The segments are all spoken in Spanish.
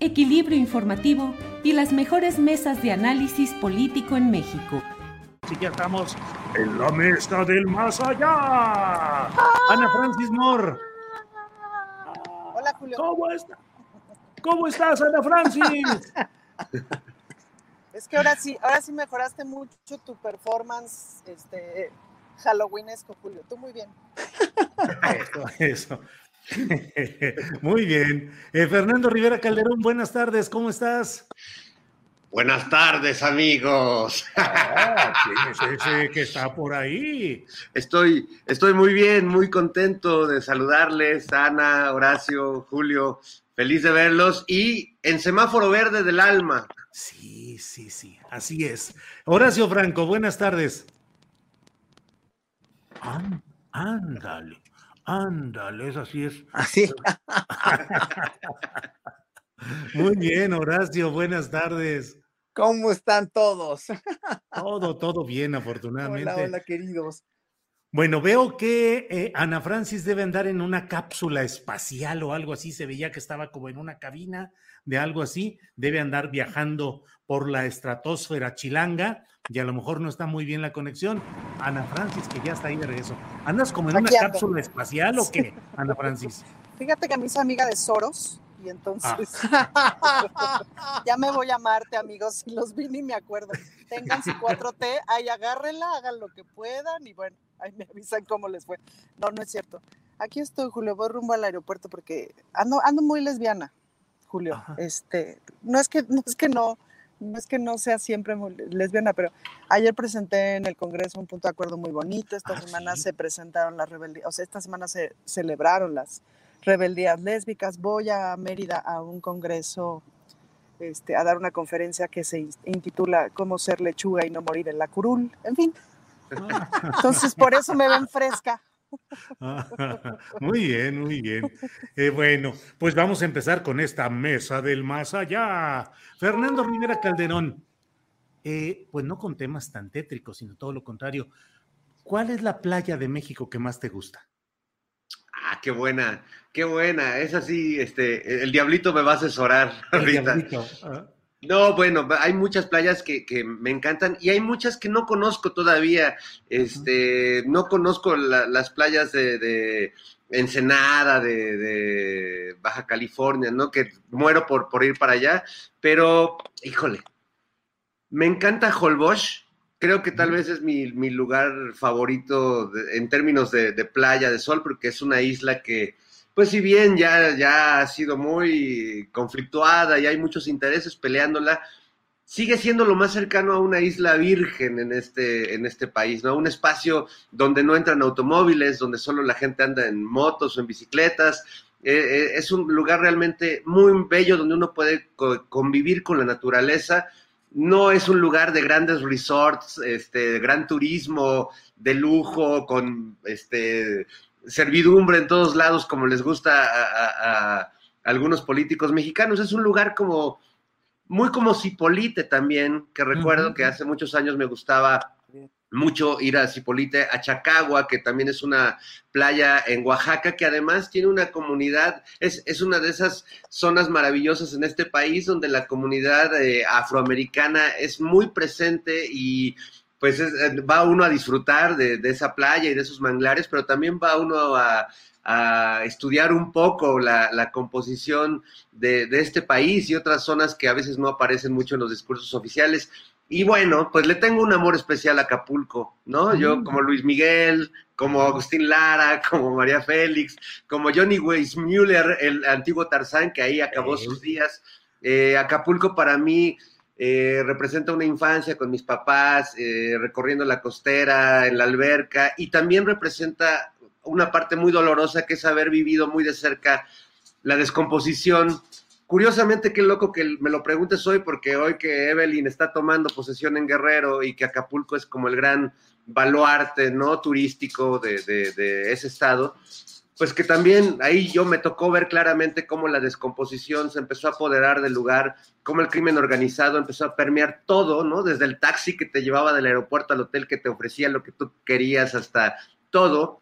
equilibrio informativo y las mejores mesas de análisis político en México. Así que estamos en la mesa del más allá. Ana Francis Moore. Hola, Julio. ¿Cómo, está? ¿Cómo estás, Ana Francis? es que ahora sí, ahora sí mejoraste mucho tu performance este, Halloweenesco, Julio. Tú muy bien. Eso, eso. Muy bien. Eh, Fernando Rivera Calderón, buenas tardes, ¿cómo estás? Buenas tardes, amigos. Ah, ¿Quién es ese que está por ahí? Estoy, estoy muy bien, muy contento de saludarles, Ana, Horacio, Julio. Feliz de verlos y en semáforo verde del alma. Sí, sí, sí, así es. Horacio Franco, buenas tardes. Ándale. Ándale, eso así es. Así. Muy bien, Horacio, buenas tardes. ¿Cómo están todos? Todo, todo bien, afortunadamente. Hola, hola, queridos. Bueno, veo que eh, Ana Francis debe andar en una cápsula espacial o algo así. Se veía que estaba como en una cabina de algo así. Debe andar viajando por la estratosfera chilanga y a lo mejor no está muy bien la conexión. Ana Francis, que ya está ahí de regreso. ¿Andas como en una cápsula espacial o qué, Ana Francis? Fíjate que a mí es amiga de Soros y entonces ah. ya me voy a amarte, amigos. Si los vi ni me acuerdo. Tengan su 4T, ahí agárrenla, hagan lo que puedan y bueno, ahí me avisan cómo les fue. No, no es cierto. Aquí estoy, Julio, voy rumbo al aeropuerto porque ando, ando muy lesbiana, Julio. Este, no es que, no es que no, no es que no sea siempre lesbiana, pero ayer presenté en el Congreso un punto de acuerdo muy bonito, esta ah, semana se presentaron las rebeldías, o sea, esta semana se celebraron las rebeldías lésbicas, voy a Mérida a un congreso, este, a dar una conferencia que se intitula Cómo ser lechuga y no morir en la curul, en fin. Ah. Entonces, por eso me ven fresca. Muy bien, muy bien. Eh, bueno, pues vamos a empezar con esta mesa del más allá. Fernando Rivera Calderón, eh, pues no con temas tan tétricos, sino todo lo contrario. ¿Cuál es la playa de México que más te gusta? Ah, qué buena, qué buena. Es así, este, el diablito me va a asesorar ahorita. Ah. No, bueno, hay muchas playas que, me encantan y hay muchas que no conozco todavía. Este, no conozco las playas de, Ensenada, de, Baja California, ¿no? Que muero por, por ir para allá, pero, híjole, me encanta Holbox. Creo que tal vez es mi, lugar favorito en términos de, de playa, de sol, porque es una isla que, pues si bien ya, ya ha sido muy conflictuada y hay muchos intereses peleándola, sigue siendo lo más cercano a una isla virgen en este, en este país, ¿no? Un espacio donde no entran automóviles, donde solo la gente anda en motos o en bicicletas. Eh, eh, es un lugar realmente muy bello donde uno puede convivir con la naturaleza. No es un lugar de grandes resorts, este, gran turismo, de lujo, con este, servidumbre en todos lados, como les gusta a, algunos políticos mexicanos. Es un lugar como muy como Cipolite también, que recuerdo que hace muchos años me gustaba mucho ir a Cipolite, a Chacagua, que también es una playa en Oaxaca, que además tiene una comunidad, es, es una de esas zonas maravillosas en este país donde la comunidad eh, afroamericana es muy presente y pues eh, va uno a disfrutar de, esa playa y de esos manglares, pero también va uno a, estudiar un poco la, composición de, de, este país y otras zonas que a veces no aparecen mucho en los discursos oficiales. Y bueno, pues le tengo un amor especial a Acapulco, ¿no? Yo mm. como Luis Miguel, como Agustín Lara, como María Félix, como Johnny Weissmuller, el antiguo Tarzán que ahí acabó sus días. Eh, Acapulco para mí eh, representa una infancia con mis papás, eh, recorriendo la costera, en la alberca, y también representa una parte muy dolorosa que es haber vivido muy de cerca la descomposición Curiosamente, qué loco que me lo preguntes hoy, porque hoy que Evelyn está tomando posesión en Guerrero y que Acapulco es como el gran baluarte, ¿no? Turístico de, de ese estado, pues que también ahí yo me tocó ver claramente cómo la descomposición se empezó a apoderar del lugar, cómo el crimen organizado empezó a permear todo, ¿no? Desde el taxi que te llevaba del aeropuerto al hotel que te ofrecía lo que tú querías hasta todo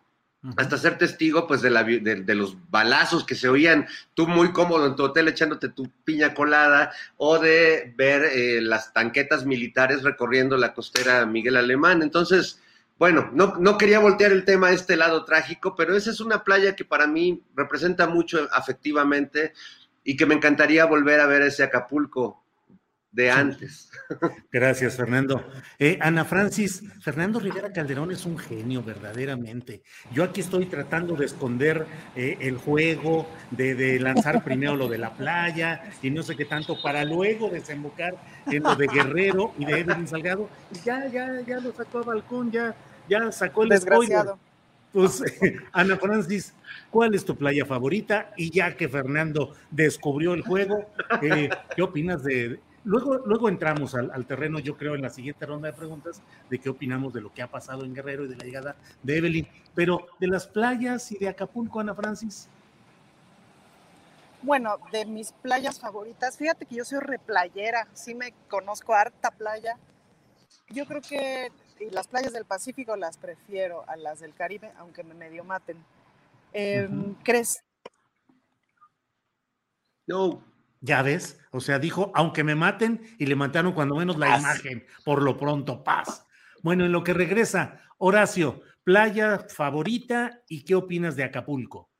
hasta ser testigo pues de, la, de, los balazos que se oían, tú muy cómodo en tu hotel echándote tu piña colada, o de ver eh, las tanquetas militares recorriendo la costera Miguel Alemán. Entonces, bueno, no, no quería voltear el tema a este lado trágico, pero esa es una playa que para mí representa mucho afectivamente y que me encantaría volver a ver ese Acapulco de antes. Gracias, Fernando. Eh, Ana Francis, Fernando Rivera Calderón es un genio, verdaderamente. Yo aquí estoy tratando de esconder eh, el juego, de, lanzar primero lo de la playa y no sé qué tanto, para luego desembocar en lo de Guerrero y de Evelyn Salgado. Y ya, ya, ya lo sacó a balcón, ya, ya sacó el Desgraciado. Pues, Ana Francis, ¿cuál es tu playa favorita? Y ya que Fernando descubrió el juego, eh, ¿qué opinas de, Luego, luego entramos al, terreno, yo creo, en la siguiente ronda de preguntas, de qué opinamos de lo que ha pasado en Guerrero y de la llegada de Evelyn. Pero de las playas y de Acapulco, Ana Francis. Bueno, de mis playas favoritas, fíjate que yo soy replayera, sí me conozco harta playa. Yo creo que las playas del Pacífico las prefiero a las del Caribe, aunque me medio maten. Em, ¿Crees? No, ya ves, o sea, dijo, aunque me maten, y le mataron cuando menos la imagen, por lo pronto, paz. Bueno, en lo que regresa, Horacio, playa favorita y qué opinas de Acapulco.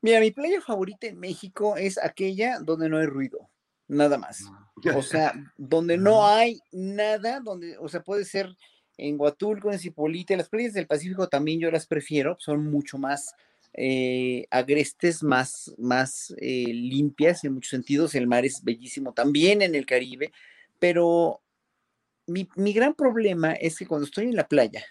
Mira, mi playa favorita en México es aquella donde no hay ruido, nada más. O sea, donde no hay nada, donde, o sea, puede ser en Huatulco, en Cipolite, las playas del Pacífico también yo las prefiero, son mucho más eh, agrestes, más, más eh, limpias en muchos sentidos. El mar es bellísimo también en el Caribe, pero mi, gran problema es que cuando estoy en la playa,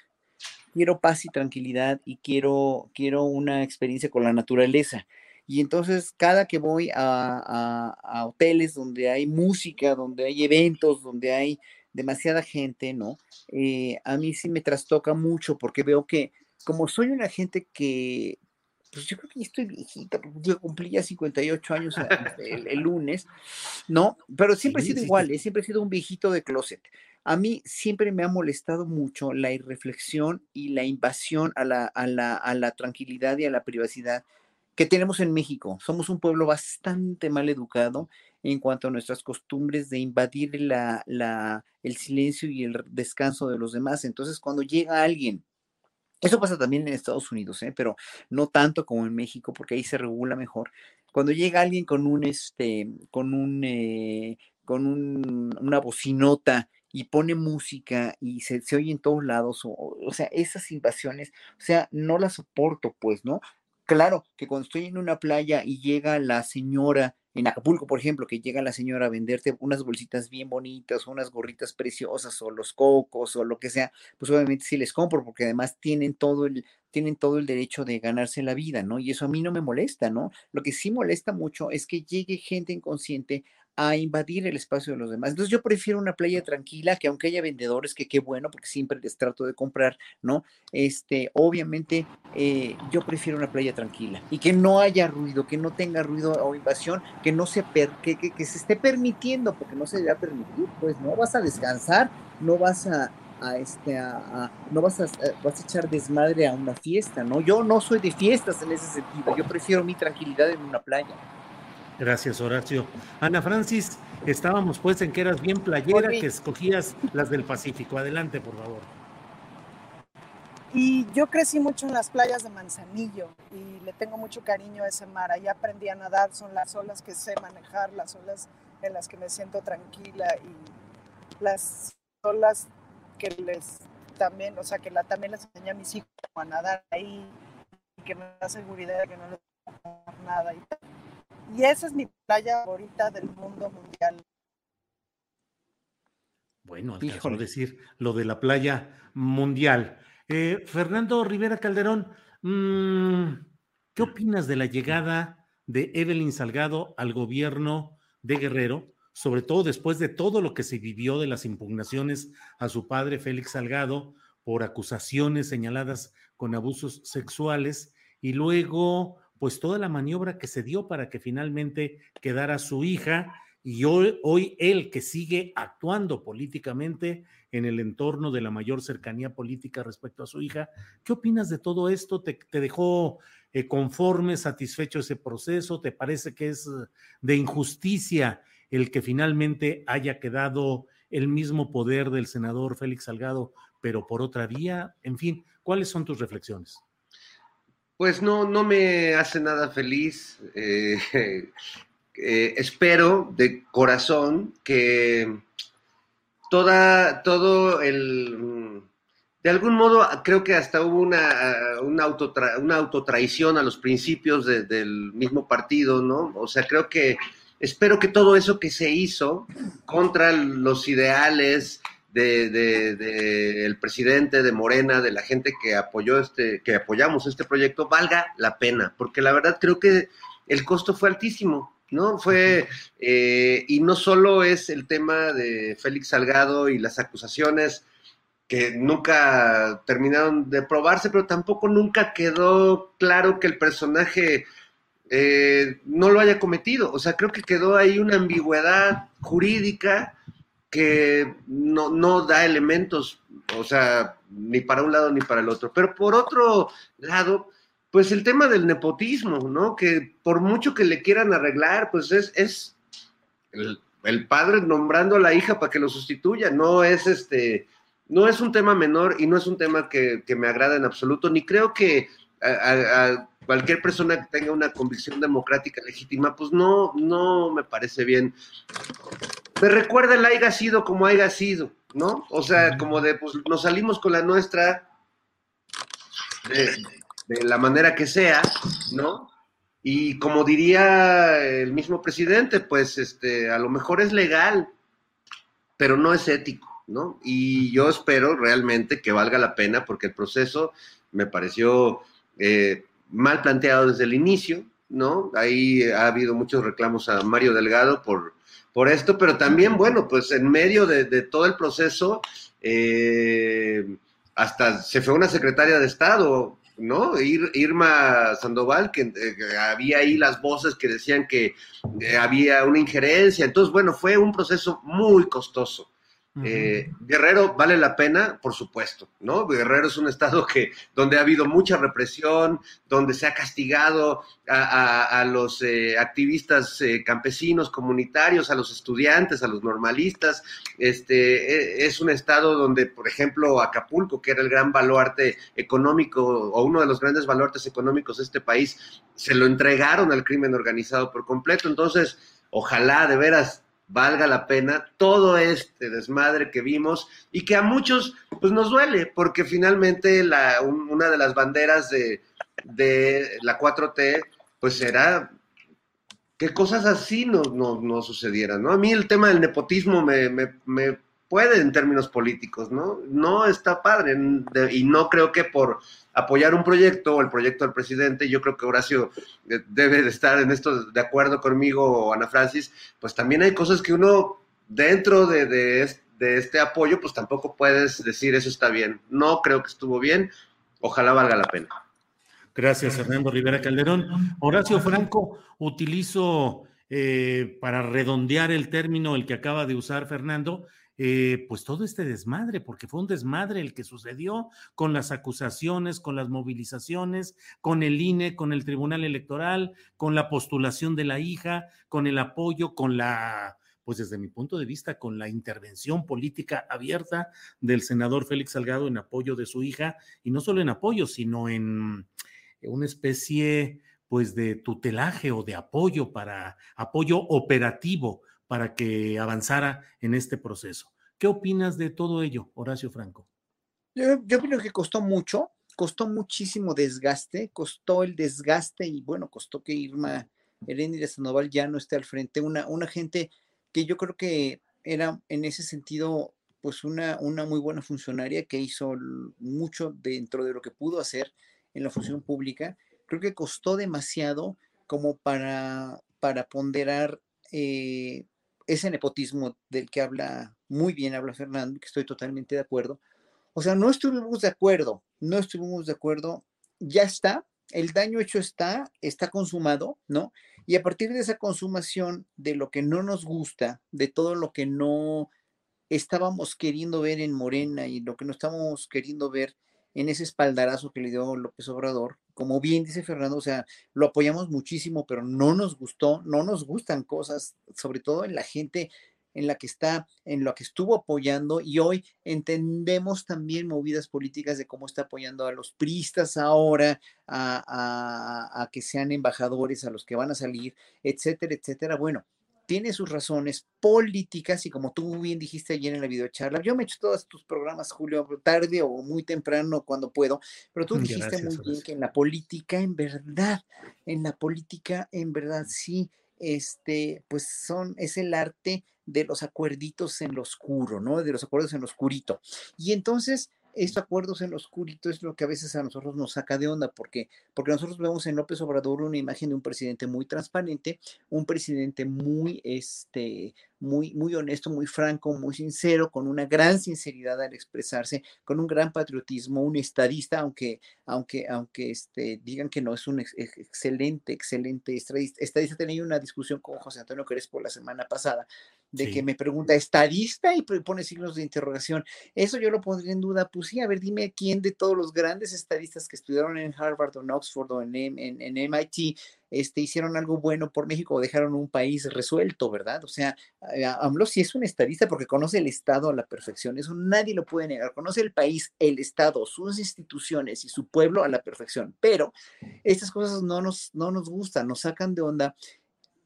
quiero paz y tranquilidad y quiero, quiero una experiencia con la naturaleza. Y entonces cada que voy a, hoteles donde hay música, donde hay eventos, donde hay demasiada gente, ¿no? Eh, a mí sí me trastoca mucho porque veo que como soy una gente que pues yo creo que ya estoy viejita, yo cumplí ya 58 años el, lunes, ¿no? Pero siempre he sido igual, ¿eh? siempre he sido un viejito de closet. A mí siempre me ha molestado mucho la irreflexión y la invasión a la, a la, a la tranquilidad y a la privacidad que tenemos en México. Somos un pueblo bastante mal educado en cuanto a nuestras costumbres de invadir la, la, el silencio y el descanso de los demás. Entonces, cuando llega alguien eso pasa también en Estados Unidos, ¿eh? pero no tanto como en México, porque ahí se regula mejor. Cuando llega alguien con un, este, con un, eh, con una bocinota y pone música y se, se oye en todos lados, o, o sea, esas invasiones, o sea, no las soporto, pues, ¿no? Claro que cuando estoy en una playa y llega la señora en Acapulco, por ejemplo, que llega la señora a venderte unas bolsitas bien bonitas, unas gorritas preciosas, o los cocos, o lo que sea, pues obviamente sí les compro, porque además tienen todo el, tienen todo el derecho de ganarse la vida, ¿no? Y eso a mí no me molesta, ¿no? Lo que sí molesta mucho es que llegue gente inconsciente a invadir el espacio de los demás. Entonces yo prefiero una playa tranquila, que aunque haya vendedores, que qué bueno, porque siempre les trato de comprar, ¿no? Este, obviamente eh, yo prefiero una playa tranquila y que no haya ruido, que no tenga ruido o invasión, que no se, per, que, que, se esté permitiendo, porque no se debe permitir, pues no vas a descansar, no vas a, a, este, a, no vas a, vas a echar desmadre a una fiesta, ¿no? Yo no soy de fiestas en ese sentido, yo prefiero mi tranquilidad en una playa. Gracias, Horacio. Ana Francis, estábamos pues en que eras bien playera, que escogías las del Pacífico. Adelante, por favor. Y yo crecí mucho en las playas de Manzanillo y le tengo mucho cariño a ese mar. Ahí aprendí a nadar, son las olas que sé manejar, las olas en las que me siento tranquila y las olas que les también, o sea, que la, también les enseñé a mis hijos a nadar ahí y que me da seguridad de que no les va a pasar nada. Y, y esa es mi playa favorita del mundo mundial. Bueno, alcanzó a decir lo de la playa mundial. Eh, Fernando Rivera Calderón, mm, ¿qué opinas de la llegada de Evelyn Salgado al gobierno de Guerrero, sobre todo después de todo lo que se vivió de las impugnaciones a su padre Félix Salgado por acusaciones señaladas con abusos sexuales y luego pues toda la maniobra que se dio para que finalmente quedara su hija y hoy, hoy él que sigue actuando políticamente en el entorno de la mayor cercanía política respecto a su hija. ¿Qué opinas de todo esto? ¿Te, dejó eh, conforme, satisfecho ese proceso? ¿Te parece que es de injusticia el que finalmente haya quedado el mismo poder del senador Félix Salgado, pero por otra vía? En fin, ¿cuáles son tus reflexiones? Pues no, no me hace nada feliz. Eh, eh, espero de corazón que toda, todo el... De algún modo, creo que hasta hubo una, una, una autotraición a los principios del mismo partido, ¿no? O sea, creo que espero que todo eso que se hizo contra los ideales de, el presidente de Morena, de la gente que apoyó este, que apoyamos este proyecto, valga la pena, porque la verdad creo que el costo fue altísimo. ¿no? Fue, eh, y no solo es el tema de Félix Salgado y las acusaciones que nunca terminaron de probarse, pero tampoco nunca quedó claro que el personaje eh, no lo haya cometido. O sea, creo que quedó ahí una ambigüedad jurídica que no, no da elementos, o sea, ni para un lado ni para el otro. Pero por otro lado, pues el tema del nepotismo, ¿no? Que por mucho que le quieran arreglar, pues es, es el, padre nombrando a la hija para que lo sustituya, no es este, no es un tema menor y no es un tema que, me agrada en absoluto, ni creo que a, cualquier persona que tenga una convicción democrática legítima, pues no, no me parece bien. Me recuerda el haya sido como haya sido, ¿no? O sea, como de, pues nos salimos con la nuestra, de la manera que sea, ¿no? Y como diría el mismo presidente, pues este, a lo mejor es legal, pero no es ético, ¿no? Y yo espero realmente que valga la pena porque el proceso me pareció eh, mal planteado desde el inicio, ¿no? Ahí ha habido muchos reclamos a Mario Delgado por, por esto, pero también, bueno, pues en medio de, todo el proceso, eh, hasta se fue una secretaria de Estado ¿no? Irma Sandoval, que, eh, había ahí las voces que decían que eh, había una injerencia. Entonces, bueno, fue un proceso muy costoso. Eh, Guerrero vale la pena, por supuesto, ¿no? Guerrero es un estado que donde ha habido mucha represión, donde se ha castigado a, los eh, activistas eh, campesinos, comunitarios, a los estudiantes, a los normalistas. Este es un estado donde, por ejemplo, Acapulco, que era el gran baluarte económico o uno de los grandes baluartes económicos de este país, se lo entregaron al crimen organizado por completo. Entonces, ojalá de veras valga la pena todo este desmadre que vimos y que a muchos pues nos duele porque finalmente la, una de las banderas de, de la 4T pues era que cosas así no, no, sucedieran, ¿no? A mí el tema del nepotismo me, me, me puede en términos políticos, ¿no? No está padre y no creo que por apoyar un proyecto o el proyecto del presidente, yo creo que Horacio eh, debe de estar en esto de acuerdo conmigo, Ana Francis, pues también hay cosas que uno dentro de, de, este apoyo, pues tampoco puedes decir eso está bien. No creo que estuvo bien, ojalá valga la pena. Gracias, Fernando Rivera Calderón. Horacio Franco, utilizo eh, para redondear el término, el que acaba de usar Fernando, eh, pues todo este desmadre, porque fue un desmadre el que sucedió con las acusaciones, con las movilizaciones, con el INE, con el Tribunal Electoral, con la postulación de la hija, con el apoyo, con la, pues desde mi punto de vista, con la intervención política abierta del senador Félix Salgado en apoyo de su hija, y no solo en apoyo, sino en una especie pues de tutelaje o de apoyo para apoyo operativo para que avanzara en este proceso. ¿Qué opinas de todo ello, Horacio Franco? Yo, yo opino que costó mucho, costó muchísimo desgaste, costó el desgaste y bueno, costó que Irma de Sandoval ya no esté al frente, una, una gente que yo creo que era en ese sentido pues una, una muy buena funcionaria que hizo mucho dentro de lo que pudo hacer en la función pública. Creo que costó demasiado como para, para ponderar eh, ese nepotismo del que habla muy bien, habla Fernando, que estoy totalmente de acuerdo. O sea, no estuvimos de acuerdo, no estuvimos de acuerdo, ya está, el daño hecho está, está consumado, ¿no? Y a partir de esa consumación, de lo que no nos gusta, de todo lo que no estábamos queriendo ver en Morena y lo que no estábamos queriendo ver en ese espaldarazo que le dio López Obrador, como bien dice Fernando, o sea, lo apoyamos muchísimo, pero no nos gustó, no nos gustan cosas, sobre todo en la gente en la que está, en lo que estuvo apoyando y hoy entendemos también movidas políticas de cómo está apoyando a los priistas ahora, a que sean embajadores, a los que van a salir, etcétera, etcétera. Bueno, tiene sus razones políticas y como tú bien dijiste ayer en la videocharla, yo me echo todos tus programas, Julio, tarde o muy temprano cuando puedo, pero tú dijiste muy bien que en la política, en verdad, en la política, en verdad, sí, este, pues son, es el arte de los acuerditos en lo oscuro, ¿no? De los acuerdos en lo oscurito. Y entonces, estos acuerdos en lo oscurito es lo que a veces a nosotros nos saca de onda, porque, porque nosotros vemos en López Obrador una imagen de un presidente muy transparente, un presidente muy, este, muy, muy honesto, muy franco, muy sincero, con una gran sinceridad al expresarse, con un gran patriotismo, un estadista, aunque, aunque, aunque este, digan que no es un excelente, excelente estadista. Estadista tenía una discusión con José Antonio Crespo la semana pasada, de que me pregunta, ¿estadista? Y pone signos de interrogación. Eso yo lo pondría en duda. Pues sí, a ver, dime quién de todos los grandes estadistas que estudiaron en Harvard o en Oxford o en, en, en MIT este, hicieron algo bueno por México o dejaron un país resuelto, ¿verdad? O sea, eh, AMLO sí es un estadista porque conoce el Estado a la perfección, eso nadie lo puede negar, conoce el país, el Estado, sus instituciones y su pueblo a la perfección, pero estas cosas no nos, no nos gustan, nos sacan de onda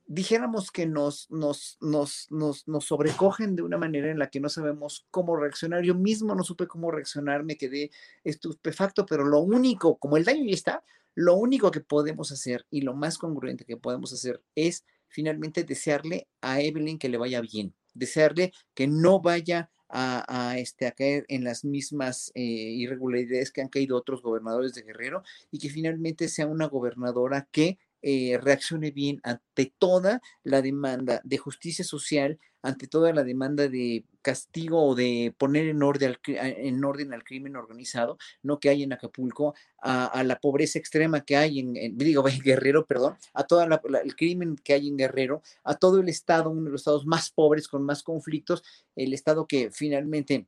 dijéramos que nos, nos, nos, nos, nos sobrecogen de una manera en la que no sabemos cómo reaccionar. Yo mismo no supe cómo reaccionar, me quedé estupefacto, pero lo único, como el daño ya está, lo único que podemos hacer y lo más congruente que podemos hacer es finalmente desearle a Evelyn que le vaya bien, desearle que no vaya a, este, a caer en las mismas eh, irregularidades que han caído otros gobernadores de Guerrero y que finalmente sea una gobernadora que eh, reaccione bien ante toda la demanda de justicia social, ante toda la demanda de castigo o de poner en orden al, en orden al crimen organizado, no que hay en Acapulco, a, la pobreza extrema que hay en, digo, en Guerrero, perdón, a todo el crimen que hay en Guerrero, a todo el estado, uno de los estados más pobres, con más conflictos, el estado que finalmente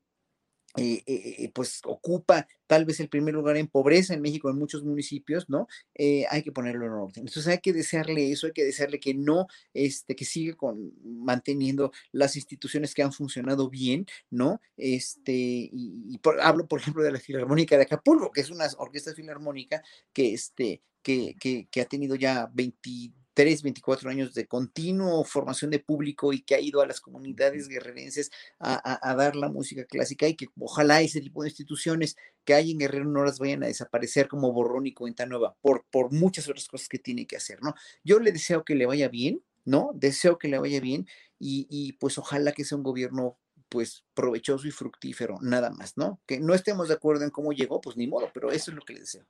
eh, eh, eh, pues ocupa tal vez el primer lugar en pobreza en México, en muchos municipios, ¿no? hay que ponerlo en orden. Entonces hay que desearle eso, hay que desearle que no, este, que siga con, manteniendo las instituciones que han funcionado bien, ¿no? Este, y, hablo, por ejemplo, de la Filarmónica de Acapulco, que es una orquesta filarmónica que, este, que, que, que ha tenido ya 20 24 años de continuo formación de público y que ha ido a las comunidades guerrerenses a, dar la música clásica y que ojalá ese tipo de instituciones que hay en Guerrero no las vayan a desaparecer como borrón y cuenta nueva por, por muchas otras cosas que tiene que hacer, ¿no? Yo le deseo que le vaya bien, ¿no? Deseo que le vaya bien y, y pues ojalá que sea un gobierno pues provechoso y fructífero, nada más, ¿no? Que no estemos de acuerdo en cómo llegó, pues ni modo, pero eso es lo que le deseo.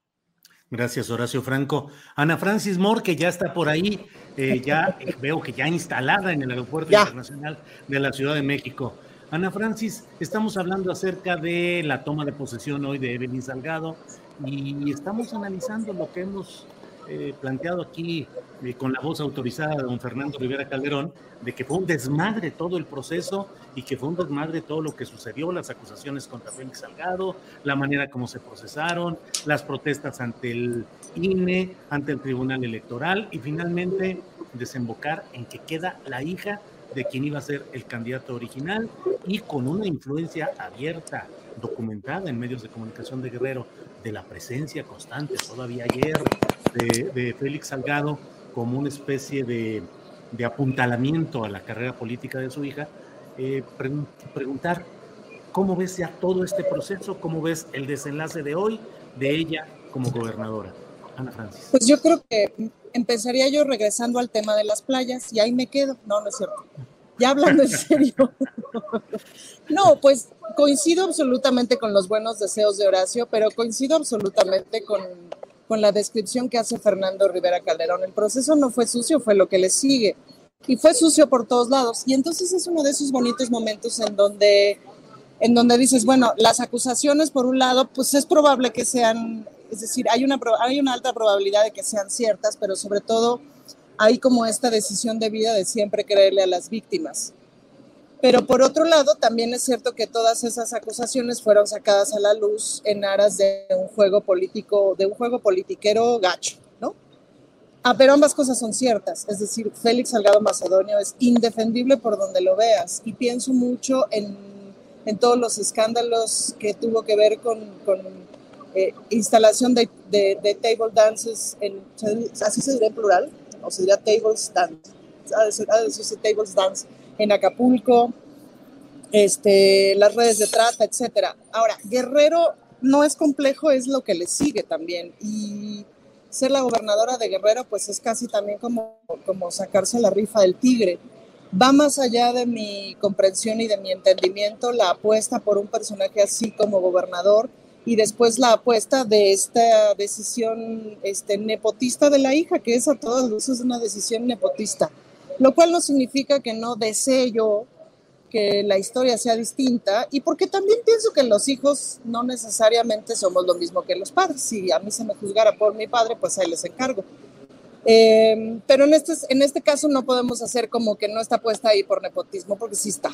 Gracias, Horacio Franco. Ana Francis Moore, que ya está por ahí, eh, ya eh, veo que ya instalada en el Aeropuerto Internacional de la Ciudad de México. Ana Francis, estamos hablando acerca de la toma de posesión hoy de Evelyn Salgado y estamos analizando lo que hemos eh, planteado aquí eh, con la voz autorizada de don Fernando Rivera Calderón, de que fue un desmadre todo el proceso y que fue un desmadre todo lo que sucedió, las acusaciones contra Félix Salgado, la manera como se procesaron, las protestas ante el INE, ante el Tribunal Electoral y finalmente desembocar en que queda la hija de quien iba a ser el candidato original y con una influencia abierta, documentada en medios de comunicación de Guerrero, de la presencia constante, todavía ayer, de, Félix Salgado como una especie de, apuntalamiento a la carrera política de su hija, eh, preguntar cómo ves ya todo este proceso, cómo ves el desenlace de hoy de ella como gobernadora. Ana Francis. Pues yo creo que empezaría yo regresando al tema de las playas y ahí me quedo. No, no es cierto. Ya hablando en serio. no, pues coincido absolutamente con los buenos deseos de Horacio, pero coincido absolutamente con con la descripción que hace Fernando Rivera Calderón. El proceso no fue sucio, fue lo que le sigue. Y fue sucio por todos lados. Y entonces es uno de esos bonitos momentos en donde, en donde dices, bueno, las acusaciones por un lado, pues es probable que sean, es decir, hay una, hay una alta probabilidad de que sean ciertas, pero sobre todo hay como esta decisión de vida de siempre creerle a las víctimas. Pero por otro lado, también es cierto que todas esas acusaciones fueron sacadas a la luz en aras de un juego político, de un juego politiquero gacho, ¿no? Ah, pero ambas cosas son ciertas. Es decir, Félix Salgado Macedonio es indefendible por donde lo veas. Y pienso mucho en, en todos los escándalos que tuvo que ver con, con eh, instalación de, de, table dances, en, así se diría en plural, o se diría tables dance, ha de decirse tables dance en Acapulco, este, las redes de trata, etcétera. Ahora, Guerrero no es complejo, es lo que le sigue también. Y ser la gobernadora de Guerrero, pues es casi también como, como sacarse la rifa del tigre. Va más allá de mi comprensión y de mi entendimiento la apuesta por un personaje así como gobernador y después la apuesta de esta decisión este, nepotista de la hija, que es a todas luces una decisión nepotista lo cual no significa que no desee yo que la historia sea distinta y porque también pienso que los hijos no necesariamente somos lo mismo que los padres. Si a mí se me juzgara por mi padre, pues ahí les encargo. Em, pero en este, en este caso no podemos hacer como que no está puesta ahí por nepotismo, porque sí está.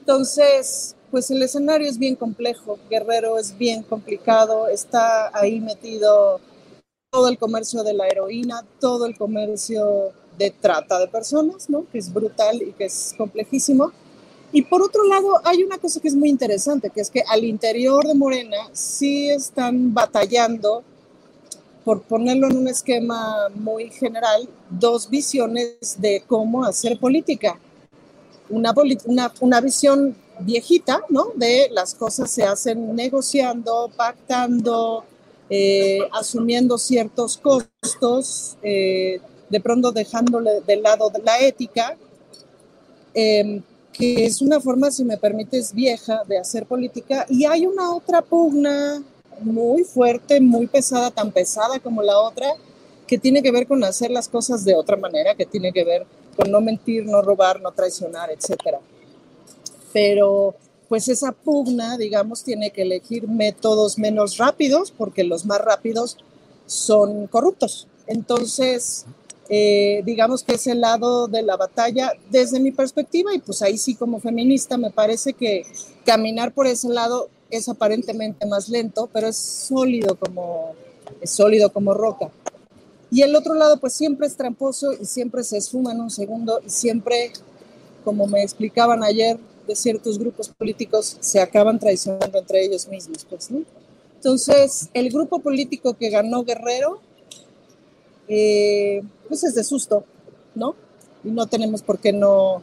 Entonces, pues el escenario es bien complejo, Guerrero es bien complicado, está ahí metido todo el comercio de la heroína, todo el comercio de trata de personas, ¿no? que es brutal y que es complejísimo. Y por otro lado, hay una cosa que es muy interesante, que es que al interior de Morena sí están batallando, por ponerlo en un esquema muy general, dos visiones de cómo hacer política. Una, una, una visión viejita, ¿no? De las cosas se hacen negociando, pactando, eh, asumiendo ciertos costos, eh, de pronto dejándole de lado la ética, em, que es una forma, si me permites, vieja de hacer política, y hay una otra pugna muy fuerte, muy pesada, tan pesada como la otra, que tiene que ver con hacer las cosas de otra manera, que tiene que ver con no mentir, no robar, no traicionar, etc. Pero pues esa pugna, digamos, tiene que elegir métodos menos rápidos, porque los más rápidos son corruptos. Entonces, eh, digamos que es el lado de la batalla desde mi perspectiva y pues ahí sí como feminista me parece que caminar por ese lado es aparentemente más lento, pero es sólido como, es sólido como roca. Y el otro lado pues siempre es tramposo y siempre se esfuma en un segundo y siempre, como me explicaban ayer de ciertos grupos políticos, se acaban traicionando entre ellos mismos. Pues, Entonces, el grupo político que ganó Guerrero eh, pues es de susto, ¿no? Y no tenemos por qué no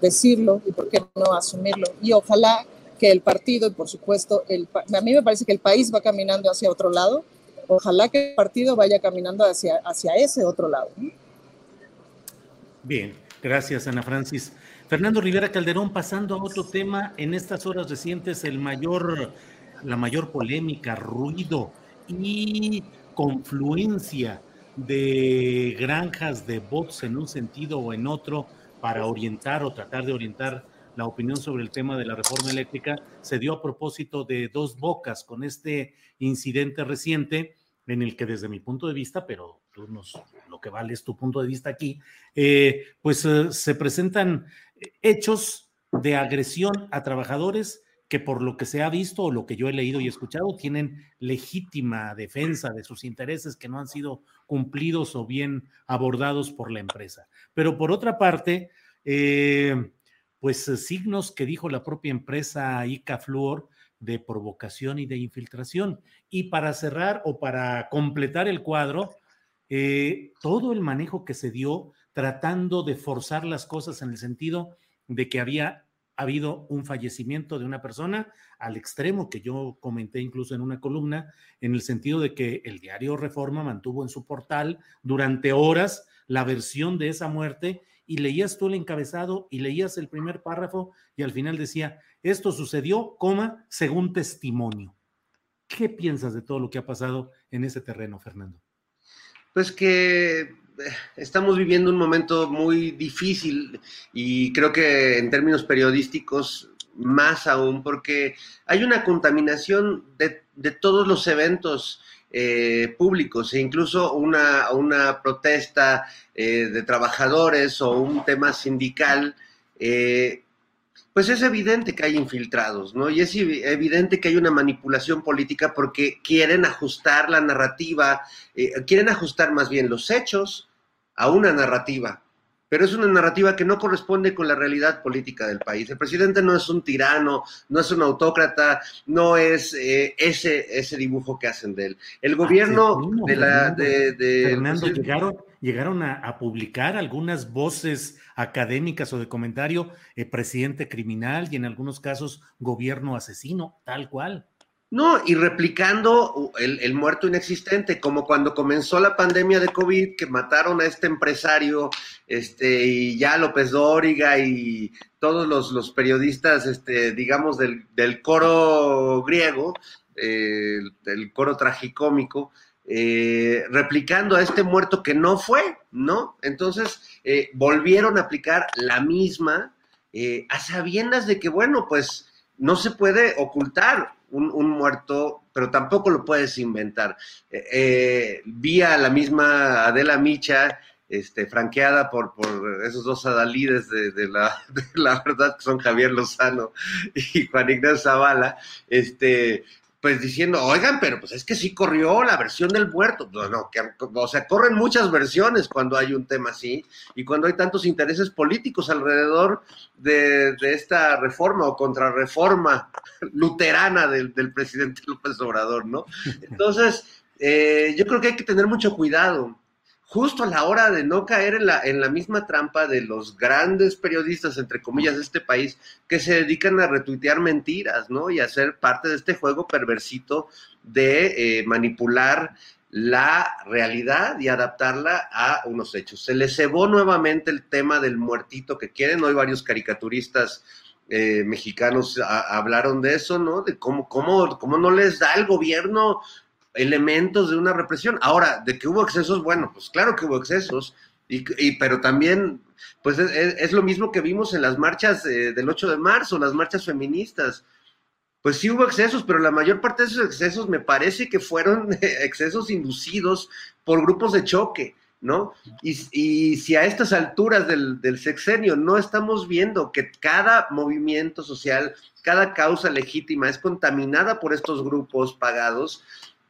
decirlo y por qué no asumirlo. Y ojalá que el partido y por supuesto, el, a mí me parece que el país va caminando hacia otro lado, ojalá que el partido vaya caminando hacia, hacia ese otro lado. Bien, gracias Ana Francis. Fernando Rivera Calderón, pasando a otro tema, en estas horas recientes el mayor, la mayor polémica, ruido y confluencia de granjas de bots en un sentido o en otro para orientar o tratar de orientar la opinión sobre el tema de la reforma eléctrica se dio a propósito de dos bocas con este incidente reciente en el que desde mi punto de vista, pero tú nos, lo que vale es tu punto de vista aquí, eh, pues eh, se presentan hechos de agresión a trabajadores que por lo que se ha visto o lo que yo he leído y escuchado tienen legítima defensa de sus intereses que no han sido cumplidos o bien abordados por la empresa. Pero por otra parte, eh, pues signos que dijo la propia empresa ICA Fluor de provocación y de infiltración. Y para cerrar o para completar el cuadro, eh, todo el manejo que se dio tratando de forzar las cosas en el sentido de que había habido un fallecimiento de una persona al extremo que yo comenté incluso en una columna, en el sentido de que el diario Reforma mantuvo en su portal durante horas la versión de esa muerte y leías tú el encabezado y leías el primer párrafo y al final decía, esto sucedió, coma, según testimonio. ¿Qué piensas de todo lo que ha pasado en ese terreno, Fernando? Pues que estamos viviendo un momento muy difícil y creo que en términos periodísticos más aún porque hay una contaminación de, todos los eventos eh, públicos e incluso una, una protesta eh, de trabajadores o un tema sindical eh, pues es evidente que hay infiltrados, ¿no? Y es evidente que hay una manipulación política porque quieren ajustar la narrativa, quieren ajustar más bien los hechos a una narrativa, pero es una narrativa que no corresponde con la realidad política del país. El presidente no es un tirano, no es un autócrata, no es eh, ese, ese dibujo que hacen de él. El gobierno de la... De, Fernando, llegaron, llegaron a, publicar algunas voces académicas o de comentario, eh, presidente criminal y en algunos casos gobierno asesino, tal cual. No, y replicando el, muerto inexistente, como cuando comenzó la pandemia de COVID, que mataron a este empresario, este, y ya López Dóriga y todos los, periodistas, este, digamos, del, coro griego, eh, del coro tragicómico, eh, replicando a este muerto que no fue, ¿no? Entonces, eh, volvieron a aplicar la misma, eh, a sabiendas de que, bueno, pues no se puede ocultar un, muerto, pero tampoco lo puedes inventar. vi a la misma Adela Micha, este, franqueada por, por esos dos adalides de, la, de la verdad que son Javier Lozano y Juan Ignacio Zavala, este, pues diciendo, oigan, pero pues es que sí corrió la versión del muerto. No, no, o sea, corren muchas versiones cuando hay un tema así y cuando hay tantos intereses políticos alrededor de, esta reforma o contrarreforma luterana del, del, presidente López Obrador, ¿no? Entonces, eh, yo creo que hay que tener mucho cuidado justo a la hora de no caer en la, en la misma trampa de los grandes periodistas, entre comillas, de este país, que se dedican a retuitear mentiras, ¿no? Y a ser parte de este juego perversito de eh, manipular la realidad y adaptarla a unos hechos. Se les cebó nuevamente el tema del muertito que quieren. Hoy varios caricaturistas eh, mexicanos hablaron de eso, ¿no? De cómo, cómo, cómo no les da el gobierno elementos de una represión. Ahora, de que hubo excesos, bueno, pues claro que hubo excesos, y, pero también, pues es, lo mismo que vimos en las marchas del 8 de marzo, las marchas feministas. Pues sí hubo excesos, pero la mayor parte de esos excesos me parece que fueron excesos inducidos por grupos de choque, ¿no? Y, y si a estas alturas del, del sexenio no estamos viendo que cada movimiento social, cada causa legítima es contaminada por estos grupos pagados,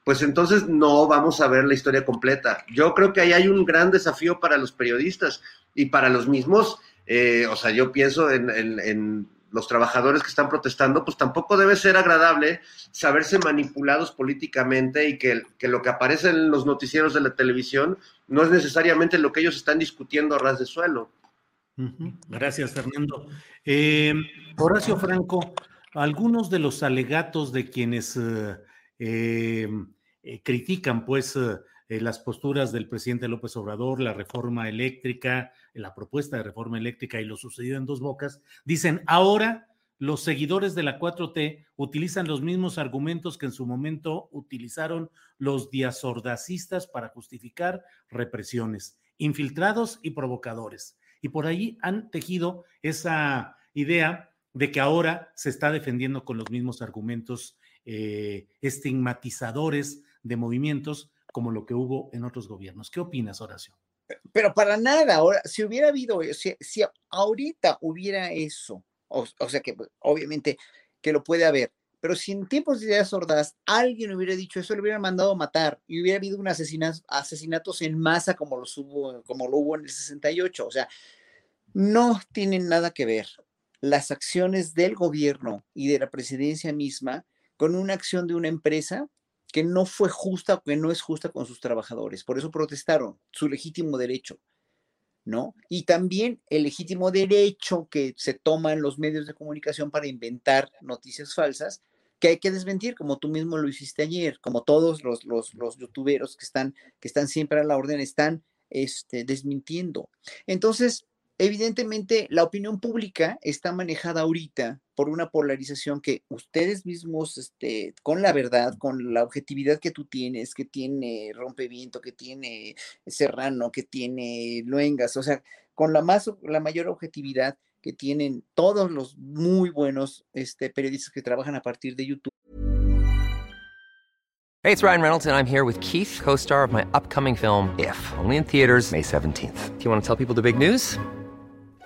pues entonces no vamos a ver la historia completa. Yo creo que ahí hay un gran desafío para los periodistas y para los mismos, eh, o sea, yo pienso en, los trabajadores que están protestando, pues tampoco debe ser agradable saberse manipulados políticamente y que, lo que aparece en los noticieros de la televisión no es necesariamente lo que ellos están discutiendo a ras de suelo. Gracias, Fernando. Eh, Horacio Franco, algunos de los alegatos de quienes eh, eh, critican pues eh, eh, las posturas del presidente López Obrador, la reforma eléctrica, la propuesta de reforma eléctrica y lo sucedido en dos bocas, dicen ahora los seguidores de la 4T utilizan los mismos argumentos que en su momento utilizaron los diasordacistas para justificar represiones, infiltrados y provocadores. Y por ahí han tejido esa idea de que ahora se está defendiendo con los mismos argumentos estigmatizadores de movimientos como lo que hubo en otros gobiernos. ¿Qué opinas, Horacio? Pero para nada, ahora, si hubiera habido, si, si ahorita hubiera eso, o, sea que pues, obviamente que lo puede haber, pero si en tiempos de ideas sordas alguien hubiera dicho eso, le hubiera mandado matar y hubiera habido un asesinato, asesinatos en masa como, los hubo, como lo hubo en el 68. O sea, no tienen nada que ver las acciones del gobierno y de la presidencia misma con una acción de una empresa que no fue justa que no es justa con sus trabajadores. Por eso protestaron, su legítimo derecho, ¿no? Y también el legítimo derecho que se toman los medios de comunicación para inventar noticias falsas, que hay que desmentir, como tú mismo lo hiciste ayer, como todos los, los, los youtuberos que están, que están siempre a la orden están este, desmintiendo. Entonces, evidentemente la opinión pública está manejada ahorita por una polarización que ustedes mismos, este, con la verdad, con la objetividad que tú tienes, que tiene Rompeviento, que tiene Serrano, que tiene Luengas, o sea, con la más, la mayor objetividad que tienen todos los muy buenos este, periodistas que trabajan a partir de YouTube. Hey, it's Ryan Reynolds and I'm here with Keith, co-star of my upcoming film If, only in theaters May 17th. Do you want to tell people the big news?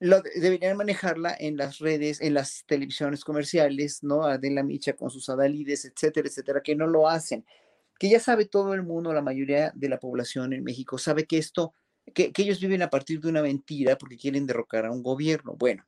Deberían manejarla en las redes, en las televisiones comerciales, ¿no? la Micha con sus adalides, etcétera, etcétera, que no lo hacen. Que ya sabe todo el mundo, la mayoría de la población en México, sabe que esto, que, que ellos viven a partir de una mentira porque quieren derrocar a un gobierno. Bueno,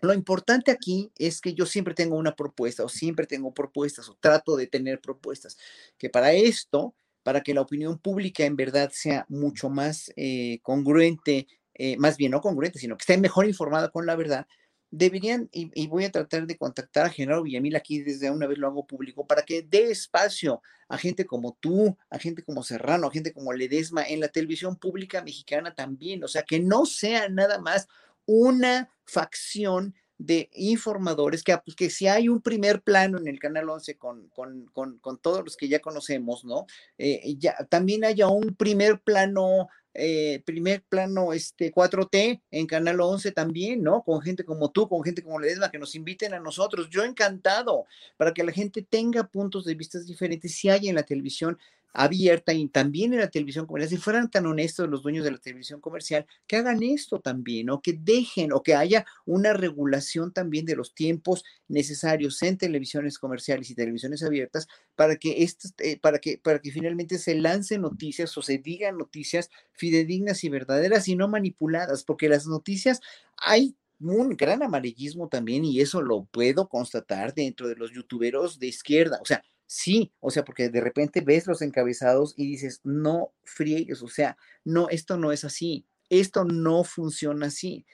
lo importante aquí es que yo siempre tengo una propuesta o siempre tengo propuestas o trato de tener propuestas, que para esto, para que la opinión pública en verdad sea mucho más eh, congruente eh, más bien no congruente, sino que esté mejor informada con la verdad, deberían, y, voy a tratar de contactar a Genaro Villamil aquí desde una vez lo hago público, para que dé espacio a gente como tú, a gente como Serrano, a gente como Ledesma en la televisión pública mexicana también, o sea, que no sea nada más una facción de informadores, que, pues, que si hay un primer plano en el Canal 11 con, con, con, con todos los que ya conocemos, ¿no? Eh, ya, también haya un primer plano eh, primer plano este 4T en Canal 11 también, ¿no? Con gente como tú, con gente como Ledesma, que nos inviten a nosotros. Yo encantado para que la gente tenga puntos de vista diferentes. Si hay en la televisión abierta y también en la televisión comercial, si fueran tan honestos los dueños de la televisión comercial, que hagan esto también, o que dejen, o que haya una regulación también de los tiempos necesarios en televisiones comerciales y televisiones abiertas para que estas, eh, para que, para que finalmente se lancen noticias o se digan noticias fidedignas y verdaderas y no manipuladas, porque las noticias hay un gran amarillismo también y eso lo puedo constatar dentro de los youtuberos de izquierda, o sea, Sí, o sea, porque de repente ves los encabezados y dices, no friegues, o sea, no, esto no es así, esto no funciona así.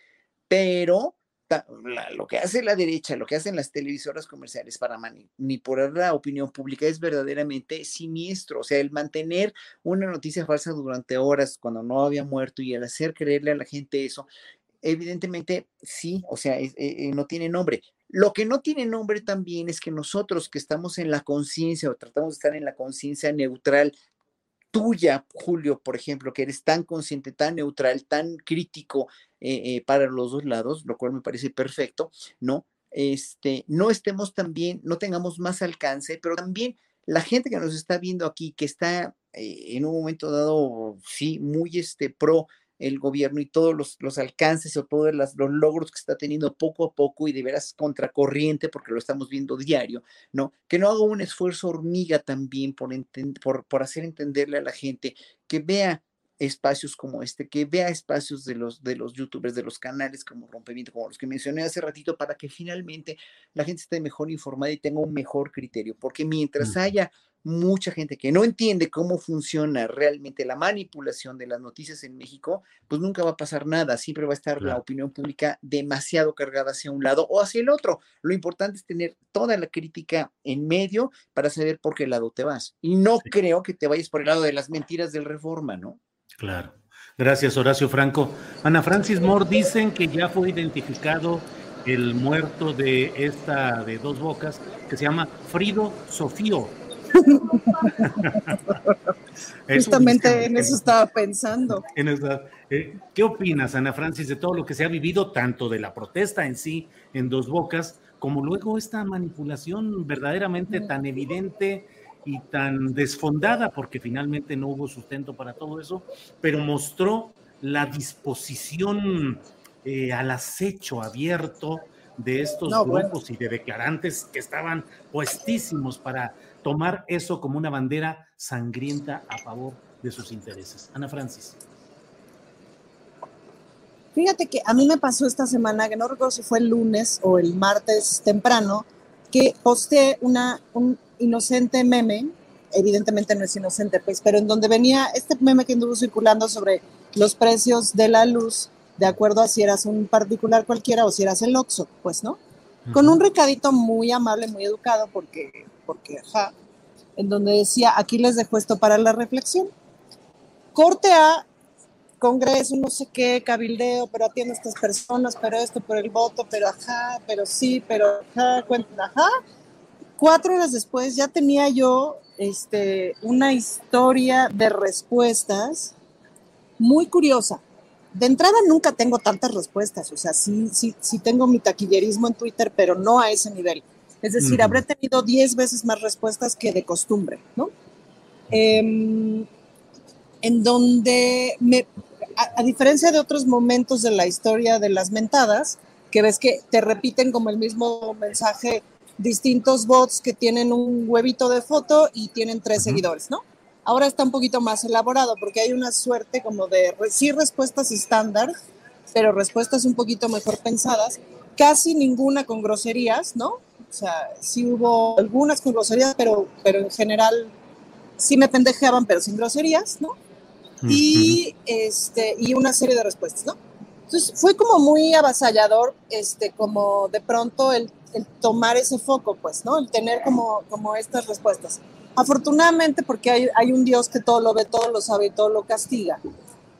Pero lo que hace la derecha, lo que hacen las televisoras comerciales para manipular la opinión pública es verdaderamente siniestro. O sea, el mantener una noticia falsa durante horas cuando no había muerto y el hacer creerle a la gente eso, evidentemente sí, o sea, eh, eh, no tiene nombre. Lo que no tiene nombre también es que nosotros que estamos en la conciencia o tratamos de estar en la conciencia neutral tuya, Julio, por ejemplo, que eres tan consciente, tan neutral, tan crítico eh, para los dos lados, lo cual me parece perfecto, ¿no? Este, no estemos también, no tengamos más alcance, pero también la gente que nos está viendo aquí, que está en un momento dado, sí, muy este, pro el gobierno y todos los, alcances o todos los logros que está teniendo poco a poco y de veras contracorriente, porque lo estamos viendo diario, ¿no? Que no haga un esfuerzo hormiga también por, por, por hacer entenderle a la gente, que vea espacios como este, que vea espacios de los, de los youtubers, de los canales como Rompimiento, como los que mencioné hace ratito, para que finalmente la gente esté mejor informada y tenga un mejor criterio, porque mientras haya mucha gente que no entiende cómo funciona realmente la manipulación de las noticias en México, pues nunca va a pasar nada, siempre va a estar la opinión pública demasiado cargada hacia un lado o hacia el otro. Lo importante es tener toda la crítica en medio para saber por qué lado te vas. Y no creo que te vayas por el lado de las mentiras del reforma, ¿no? Claro. Gracias, Horacio Franco. Ana Francis Moore dicen que ya fue identificado el muerto de esta de dos bocas que se llama Frido Sofío Justamente en eso estaba pensando. Eh, ¿Qué opinas, Ana Francis, de todo lo que se ha vivido, tanto de la protesta en sí, en Dos Bocas, como luego esta manipulación verdaderamente tan evidente y tan desfondada, porque finalmente no hubo sustento para todo eso, pero mostró la disposición eh, al acecho abierto de estos grupos y de declarantes que estaban puestísimos para tomar eso como una bandera sangrienta a favor de sus intereses. Ana Francis. Fíjate que a mí me pasó esta semana, que no recuerdo si fue el lunes o el martes temprano, que posté una, un inocente meme, evidentemente no es inocente, pues, pero en donde venía este meme que anduvo circulando sobre los precios de la luz, de acuerdo a si eras un particular cualquiera o si eras el Oxxo, pues, ¿no? Con un recadito muy amable, muy educado, porque porque, ajá, en donde decía, aquí les dejo esto para la reflexión. Corte a Congreso, no sé qué, cabildeo, pero atiende a estas personas, pero esto, por el voto, pero ajá, pero sí, pero ajá, cuenta, ajá. Cuatro horas después ya tenía yo este, una historia de respuestas muy curiosa. De entrada nunca tengo tantas respuestas, o sea, sí, sí, sí tengo mi taquillerismo en Twitter, pero no a ese nivel. Es decir, habré tenido 10 veces más respuestas que de costumbre, ¿no? Em, en donde, me, a, diferencia de otros momentos de la historia de las mentadas, que ves que te repiten como el mismo mensaje distintos bots que tienen un huevito de foto y tienen tres seguidores, ¿no? Ahora está un poquito más elaborado porque hay una suerte como de, sí, respuestas estándar, pero respuestas un poquito mejor pensadas, casi ninguna con groserías, ¿no? O sea, sí hubo algunas con groserías, pero, pero en general sí me pendejeaban, pero sin groserías, ¿no? Y, este, y una serie de respuestas, ¿no? Entonces fue como muy avasallador, este, como de pronto el, el, tomar ese foco, pues, ¿no? El tener como, como estas respuestas. Afortunadamente, porque hay, hay un Dios que todo lo ve, todo lo sabe y todo lo castiga,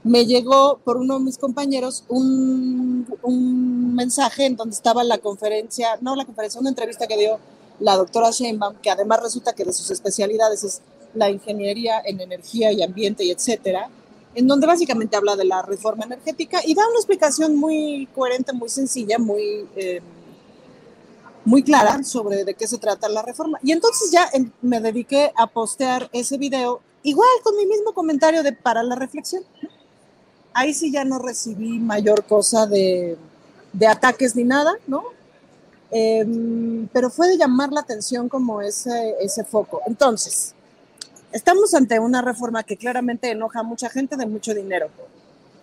me llegó por uno de mis compañeros un, un, mensaje en donde estaba la conferencia, no la conferencia, una entrevista que dio la doctora Sheinbaum, que además resulta que de sus especialidades es la ingeniería en energía y ambiente y etcétera, en donde básicamente habla de la reforma energética y da una explicación muy coherente, muy sencilla, muy, eh, muy clara sobre de qué se trata la reforma. Y entonces ya me dediqué a postear ese video, igual con mi mismo comentario de para la reflexión ahí sí ya no recibí mayor cosa de, ataques ni nada, ¿no? Em, pero fue de llamar la atención como ese, ese foco. Entonces, estamos ante una reforma que claramente enoja a mucha gente de mucho dinero.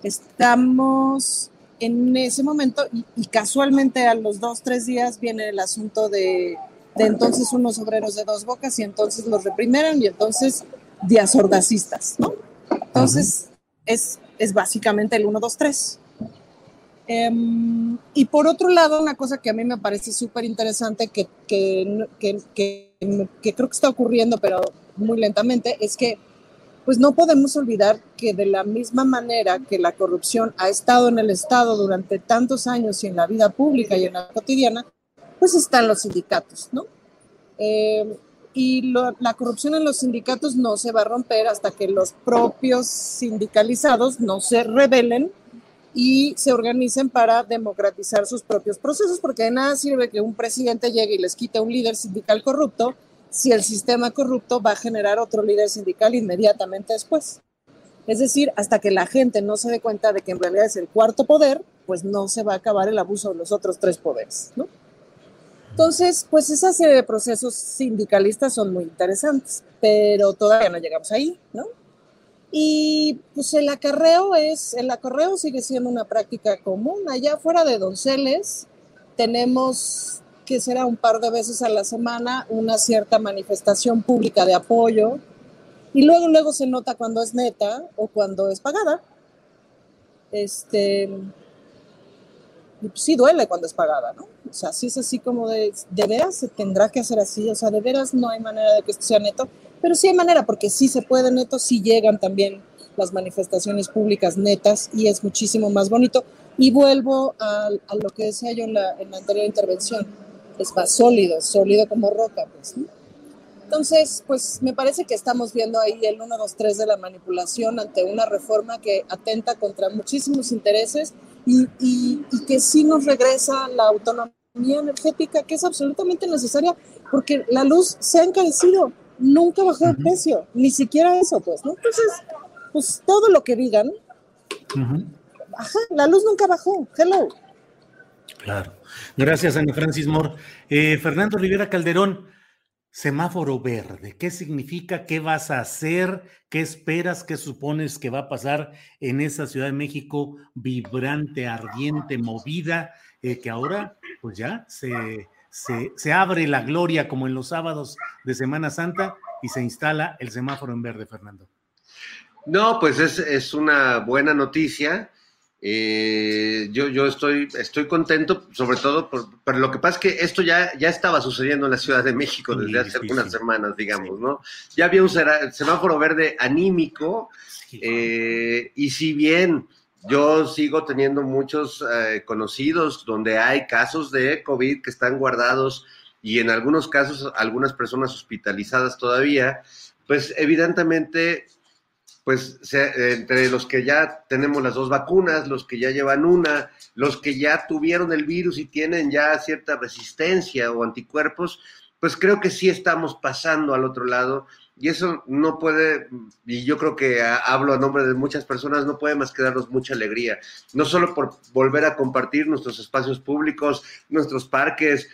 Estamos en ese momento y, casualmente a los dos, tres días viene el asunto de, de, entonces unos obreros de dos bocas y entonces los reprimeron y entonces días ¿no? Entonces, es es básicamente el 1, 2, 3. y por otro lado, una cosa que a mí me parece súper interesante, que, que, que, que, creo que está ocurriendo, pero muy lentamente, es que pues no podemos olvidar que de la misma manera que la corrupción ha estado en el Estado durante tantos años y en la vida pública y en la cotidiana, pues están los sindicatos, ¿no? Eh, y la corrupción en los sindicatos no se va a romper hasta que los propios sindicalizados no se rebelen y se organicen para democratizar sus propios procesos, porque de nada sirve que un presidente llegue y les quite a un líder sindical corrupto si el sistema corrupto va a generar otro líder sindical inmediatamente después. Es decir, hasta que la gente no se dé cuenta de que en realidad es el cuarto poder, pues no se va a acabar el abuso de los otros tres poderes, ¿no? Entonces, pues esa serie de procesos sindicalistas son muy interesantes, pero todavía no llegamos ahí, ¿no? Y pues el acarreo es, el acarreo sigue siendo una práctica común. Allá fuera de Donceles tenemos que será un par de veces a la semana una cierta manifestación pública de apoyo y luego luego se nota cuando es neta o cuando es pagada. Este pues sí duele cuando es pagada, ¿no? O sea, sí es así como de, de veras se tendrá que hacer así, o sea, de veras no hay manera de que esto sea neto, pero sí hay manera, porque sí se puede neto, sí llegan también las manifestaciones públicas netas y es muchísimo más bonito. Y vuelvo a, a lo que decía yo en la, en la, anterior intervención, es más sólido, sólido como roca, pues, ¿no? Entonces, pues me parece que estamos viendo ahí el 1, 2, 3 de la manipulación ante una reforma que atenta contra muchísimos intereses y, y, y que sí nos regresa la autonomía energética que es absolutamente necesaria porque la luz se ha encarecido, nunca bajó el precio, ni siquiera eso, pues, ¿no? Entonces, pues todo lo que digan, ajá, la luz nunca bajó, hello. Claro. Gracias, Ana Francis Moore. Eh, Fernando Rivera Calderón, semáforo verde, ¿qué significa? ¿Qué vas a hacer? ¿Qué esperas? ¿Qué supones que va a pasar en esa Ciudad de México vibrante, ardiente, movida, eh, que ahora pues ya se, se, se, abre la gloria como en los sábados de Semana Santa y se instala el semáforo en verde, Fernando? No, pues es, es una buena noticia. Eh, yo, yo estoy, estoy contento, sobre todo, por, pero lo que pasa es que esto ya, ya estaba sucediendo en la Ciudad de México desde hace sí, algunas sí. semanas, digamos. ¿no? Ya había un semáforo verde anímico, eh, y si bien yo sigo teniendo muchos eh, conocidos donde hay casos de COVID que están guardados y en algunos casos algunas personas hospitalizadas todavía, pues evidentemente pues entre los que ya tenemos las dos vacunas, los que ya llevan una, los que ya tuvieron el virus y tienen ya cierta resistencia o anticuerpos, pues creo que sí estamos pasando al otro lado. Y eso no puede, y yo creo que hablo a nombre de muchas personas, no puede más que darnos mucha alegría, no solo por volver a compartir nuestros espacios públicos, nuestros parques,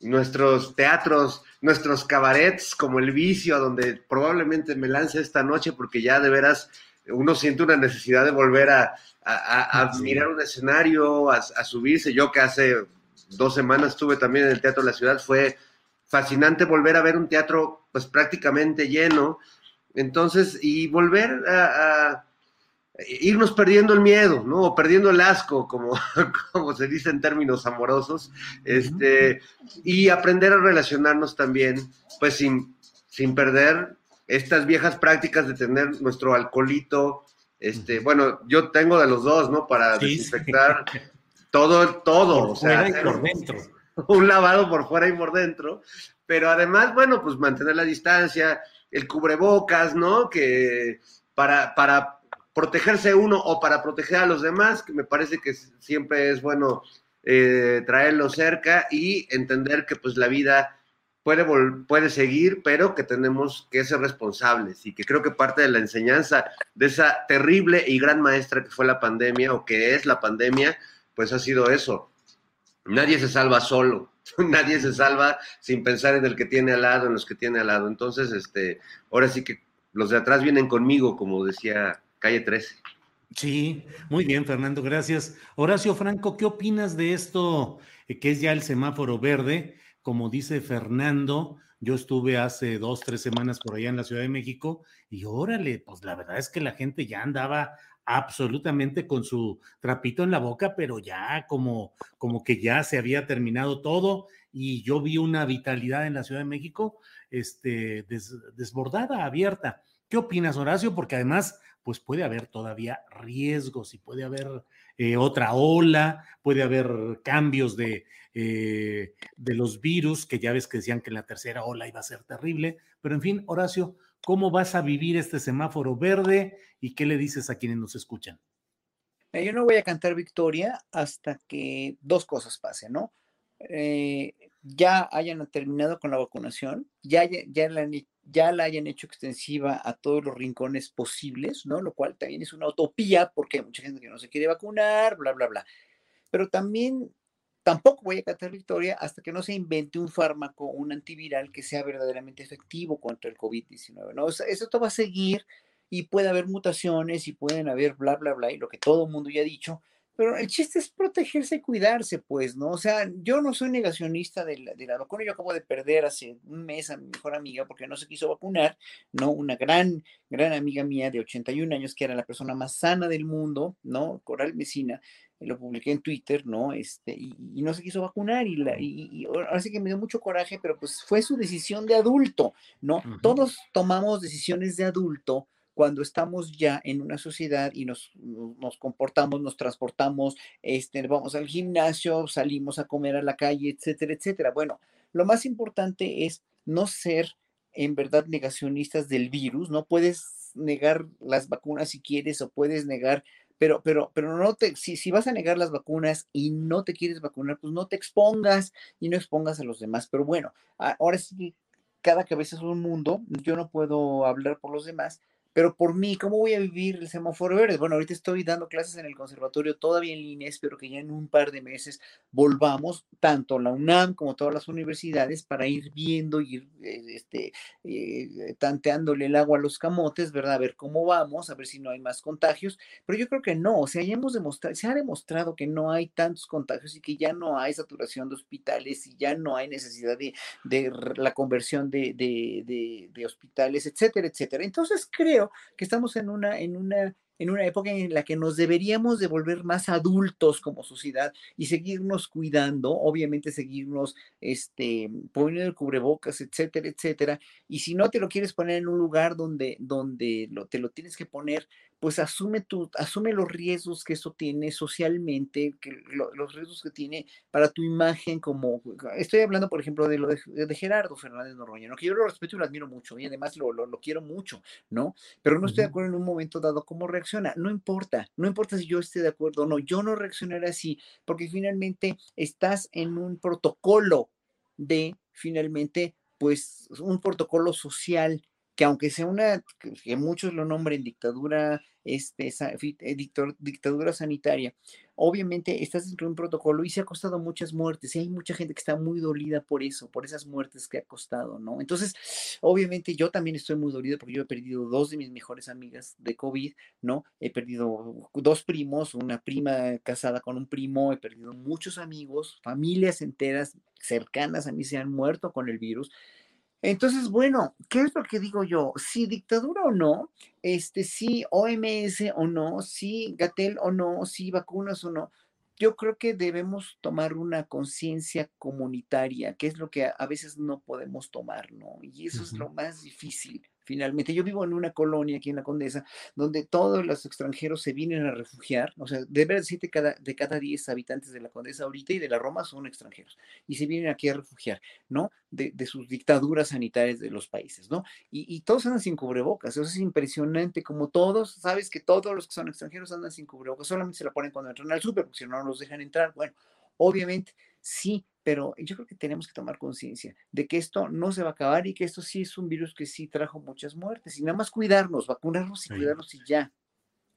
nuestros teatros, nuestros cabarets como el vicio, a donde probablemente me lance esta noche porque ya de veras uno siente una necesidad de volver a, a, a mirar un escenario, a, a, subirse. Yo que hace dos semanas estuve también en el Teatro de la Ciudad, fue fascinante volver a ver un teatro pues prácticamente lleno. Entonces, y volver a irnos perdiendo el miedo, ¿no? O perdiendo el asco, como, como se dice en términos amorosos, este, y aprender a relacionarnos también, pues sin, sin perder estas viejas prácticas de tener nuestro alcoholito, este, bueno, yo tengo de los dos, ¿no? Para sí, desinfectar sí. todo, todo, por o sea, y por dentro. Un lavado por fuera y por dentro, pero además, bueno, pues mantener la distancia, el cubrebocas, ¿no? Que para, para protegerse uno o para proteger a los demás, que me parece que siempre es bueno eh, traerlo cerca y entender que pues la vida puede, puede seguir, pero que tenemos que ser responsables y que creo que parte de la enseñanza de esa terrible y gran maestra que fue la pandemia o que es la pandemia, pues ha sido eso. Nadie se salva solo, nadie se salva sin pensar en el que tiene al lado, en los que tiene al lado. Entonces, este, ahora sí que los de atrás vienen conmigo, como decía calle 13. Sí, muy bien, Fernando, gracias. Horacio Franco, ¿qué opinas de esto eh, que es ya el semáforo verde? Como dice Fernando, yo estuve hace dos, tres semanas por allá en la Ciudad de México y órale, pues la verdad es que la gente ya andaba absolutamente con su trapito en la boca, pero ya como, como que ya se había terminado todo y yo vi una vitalidad en la Ciudad de México este, des, desbordada, abierta. ¿Qué opinas, Horacio? Porque además pues puede haber todavía riesgos y puede haber eh, otra ola, puede haber cambios de, eh, de los virus, que ya ves que decían que la tercera ola iba a ser terrible, pero en fin, Horacio, ¿cómo vas a vivir este semáforo verde y qué le dices a quienes nos escuchan? Yo no voy a cantar victoria hasta que dos cosas pasen, ¿no? Eh, ya hayan terminado con la vacunación, ya, ya la han ya la hayan hecho extensiva a todos los rincones posibles, ¿no? Lo cual también es una utopía porque hay mucha gente que no se quiere vacunar, bla, bla, bla. Pero también tampoco voy a cantar victoria hasta que no se invente un fármaco, un antiviral que sea verdaderamente efectivo contra el COVID-19, ¿no? O sea, va a seguir y puede haber mutaciones y pueden haber bla, bla, bla, y lo que todo el mundo ya ha dicho, pero el chiste es protegerse y cuidarse, pues, ¿no? O sea, yo no soy negacionista de la, de la vacuna. Yo acabo de perder hace un mes a mi mejor amiga porque no se quiso vacunar, ¿no? Una gran, gran amiga mía de 81 años, que era la persona más sana del mundo, ¿no? Coral Mesina, lo publiqué en Twitter, ¿no? Este, y, no se quiso vacunar y, la, y, ahora sí que me dio mucho coraje, pero pues fue su decisión de adulto, ¿no? Todos tomamos decisiones de adulto cuando estamos ya en una sociedad y nos, nos, comportamos, nos transportamos, este, vamos al gimnasio, salimos a comer a la calle, etcétera, etcétera. Bueno, lo más importante es no ser en verdad negacionistas del virus, no puedes negar las vacunas si quieres o puedes negar pero, pero, pero no te, si, si vas a negar las vacunas y no te quieres vacunar, pues no te expongas y no expongas a los demás. Pero bueno, ahora sí, cada cabeza es un mundo, yo no puedo hablar por los demás, pero por mí, ¿cómo voy a vivir el semáforo verde? Bueno, ahorita estoy dando clases en el conservatorio todavía en línea, espero que ya en un par de meses volvamos, tanto la UNAM como todas las universidades, para ir viendo, ir eh, este, eh, tanteándole el agua a los camotes, ¿verdad? A ver cómo vamos, a ver si no hay más contagios, pero yo creo que no, o sea, ya hemos demostrado, se ha demostrado que no hay tantos contagios y que ya no hay saturación de hospitales y ya no hay necesidad de, de la conversión de, de, de hospitales, etcétera, etcétera. Entonces creo que estamos en una, en una en una época en la que nos deberíamos de volver más adultos como sociedad y seguirnos cuidando, obviamente seguirnos este, poniendo el cubrebocas, etcétera, etcétera. Y si no te lo quieres poner en un lugar donde, donde lo, te lo tienes que poner, pues asume, tu, asume los riesgos que eso tiene socialmente, que los riesgos que tiene para tu imagen como, estoy hablando por ejemplo de lo de, Gerardo Fernández Noroña, que yo lo respeto y lo admiro mucho y además lo, lo, quiero mucho, ¿no? Pero no estoy de acuerdo en un momento dado cómo reacciona, no importa, no importa si yo esté de acuerdo o no, yo no reaccionaré así, porque finalmente estás en un protocolo de, finalmente, pues un protocolo social que aunque sea una, que muchos lo nombren dictadura, este, eh, dictadura sanitaria, obviamente estás dentro de un protocolo y se ha costado muchas muertes y hay mucha gente que está muy dolida por eso, por esas muertes que ha costado, ¿no? Entonces, obviamente yo también estoy muy dolido porque yo he perdido dos de mis mejores amigas de COVID, ¿no? He perdido dos primos, una prima casada con un primo, he perdido muchos amigos, familias enteras cercanas a mí se han muerto con el virus. Entonces, bueno, ¿qué es lo que digo yo? Si dictadura o no, este, si OMS o no, si Gatel o no, si vacunas o no, yo creo que debemos tomar una conciencia comunitaria, que es lo que a, veces no podemos tomar, ¿no? Y eso es lo más difícil finalmente. Yo vivo en una colonia aquí en la Condesa, donde todos los extranjeros se vienen a refugiar, o sea, de ver siete cada, de cada diez habitantes de la Condesa ahorita y de la Roma son extranjeros, y se vienen aquí a refugiar, ¿no? De, sus dictaduras sanitarias de los países, ¿no? Y, todos andan sin cubrebocas, eso es impresionante, como todos, sabes que todos los que son extranjeros andan sin cubrebocas, solamente se la ponen cuando entran al súper, porque si no, no los dejan entrar. Bueno, obviamente sí, pero yo creo que tenemos que tomar conciencia de que esto no se va a acabar y que esto sí es un virus que sí trajo muchas muertes y nada más cuidarnos, vacunarnos y cuidarnos y ya.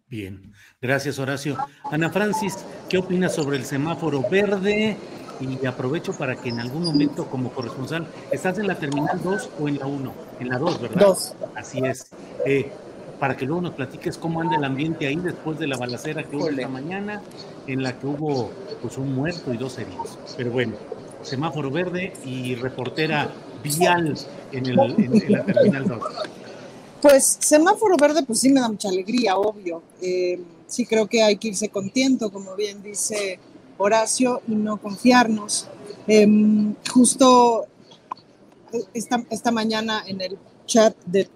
Bien, gracias Horacio. Ana Francis, ¿qué opinas sobre el semáforo verde? Y aprovecho para que en algún momento como corresponsal, ¿estás en la terminal 2 o en la 1? En la 2, ¿verdad? 2. Así es. Eh, para que luego nos platiques cómo anda el ambiente ahí después de la balacera que hubo esta mañana, en la que hubo pues un muerto y dos heridos. Pero bueno, semáforo verde y reportera vial en, el, en, la terminal 2. Pues semáforo verde, pues sí me da mucha alegría, obvio. Eh, sí creo que hay que irse contento, como bien dice Horacio, y no confiarnos. Em, justo esta, esta mañana en el chat de,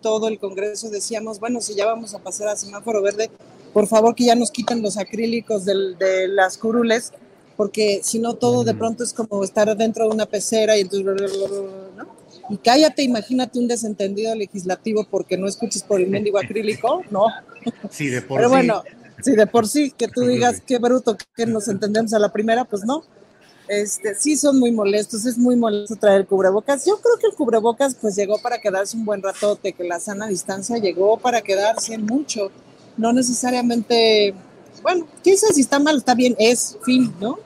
todo el Congreso decíamos, bueno, si ya vamos a pasar a semáforo verde, por favor que ya nos quiten los acrílicos de las curules, porque si no todo de pronto es como estar dentro de una pecera y entonces... ¿no? Y cállate, imagínate un desentendido legislativo porque no escuches por el mendigo acrílico, no. Sí, de por Pero bueno, sí, de por sí, que tú digas qué bruto que nos entendemos a la primera, pues no. Este, sí son muy molestos, es muy molesto traer cubrebocas. Yo creo que el cubrebocas pues llegó para quedarse un buen ratote, que la sana distancia llegó para quedarse mucho, no necesariamente, bueno, quién sabe si está mal, está bien, es fin, ¿no?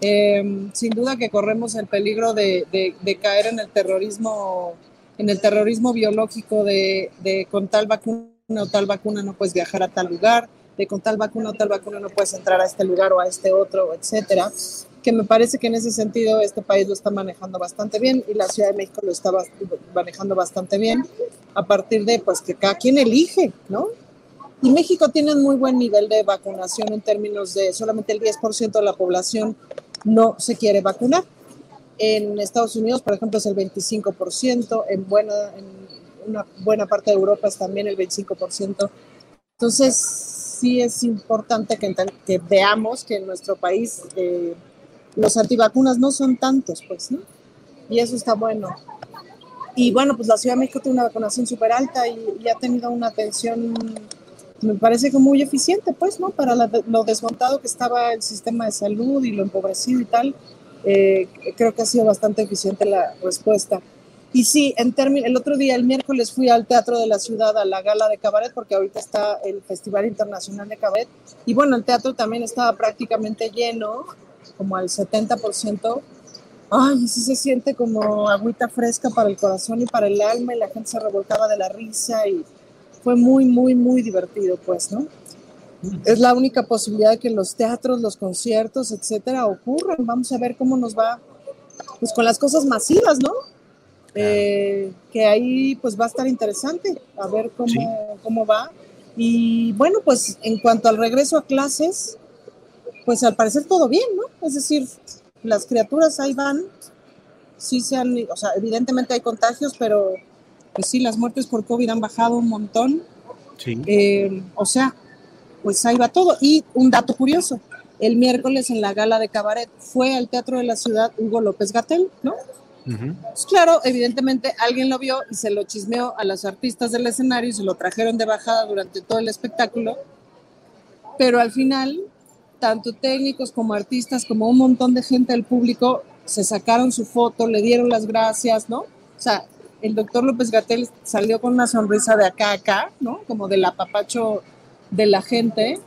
Em, sin duda que corremos el peligro de, caer en el terrorismo, en el terrorismo biológico de, con tal vacuna o tal vacuna no puedes viajar a tal lugar, de con tal vacuna o tal vacuna no puedes entrar a este lugar o a este otro, etcétera. Que me parece que en ese sentido este país lo está manejando bastante bien y la Ciudad de México lo está manejando bastante bien a partir de pues que cada quien elige, ¿no? Y México tiene un muy buen nivel de vacunación en términos de solamente el 10% de la población no se quiere vacunar. En Estados Unidos, por ejemplo, es el 25%, en, buena, en una buena parte de Europa es también el 25%. Entonces, sí es importante que, que veamos que en nuestro país eh, los antivacunas no son tantos, pues, ¿no? Y eso está bueno. Y bueno, pues la Ciudad de México tiene una vacunación súper alta y, ha tenido una atención, me parece que muy eficiente, pues, ¿no? Para lo desmontado que estaba el sistema de salud y lo empobrecido y tal, eh, creo que ha sido bastante eficiente la respuesta. Y sí, en el otro día, el miércoles, fui al Teatro de la Ciudad a la gala de cabaret, porque ahorita está el Festival Internacional de Cabaret. Y bueno, el teatro también estaba prácticamente lleno, como al 70%. Ay, sí se siente como agüita fresca para el corazón y para el alma, y la gente se revolcaba de la risa, y fue muy, muy, muy divertido, pues, ¿no? Es la única posibilidad de que los teatros, los conciertos, etcétera, ocurran. Vamos a ver cómo nos va, pues, con las cosas masivas, ¿no? Eh, que ahí pues va a estar interesante a ver cómo, cómo va. Y bueno, pues en cuanto al regreso a clases, pues al parecer todo bien, ¿no? Es decir, las criaturas ahí van, sí se han, o sea, evidentemente hay contagios, pero pues sí, las muertes por COVID han bajado un montón. Sí. Eh, o sea, pues ahí va todo. Y un dato curioso, el miércoles en la gala de cabaret fue al Teatro de la Ciudad Hugo López Gatel, ¿no? Pues claro, evidentemente alguien lo vio y se lo chismeó a los artistas del escenario y se lo trajeron de bajada durante todo el espectáculo. Pero al final, tanto técnicos como artistas, como un montón de gente del público, se sacaron su foto, le dieron las gracias, ¿no? O sea, el doctor López Gatel salió con una sonrisa de acá a acá, ¿no? Como del apapacho de la gente.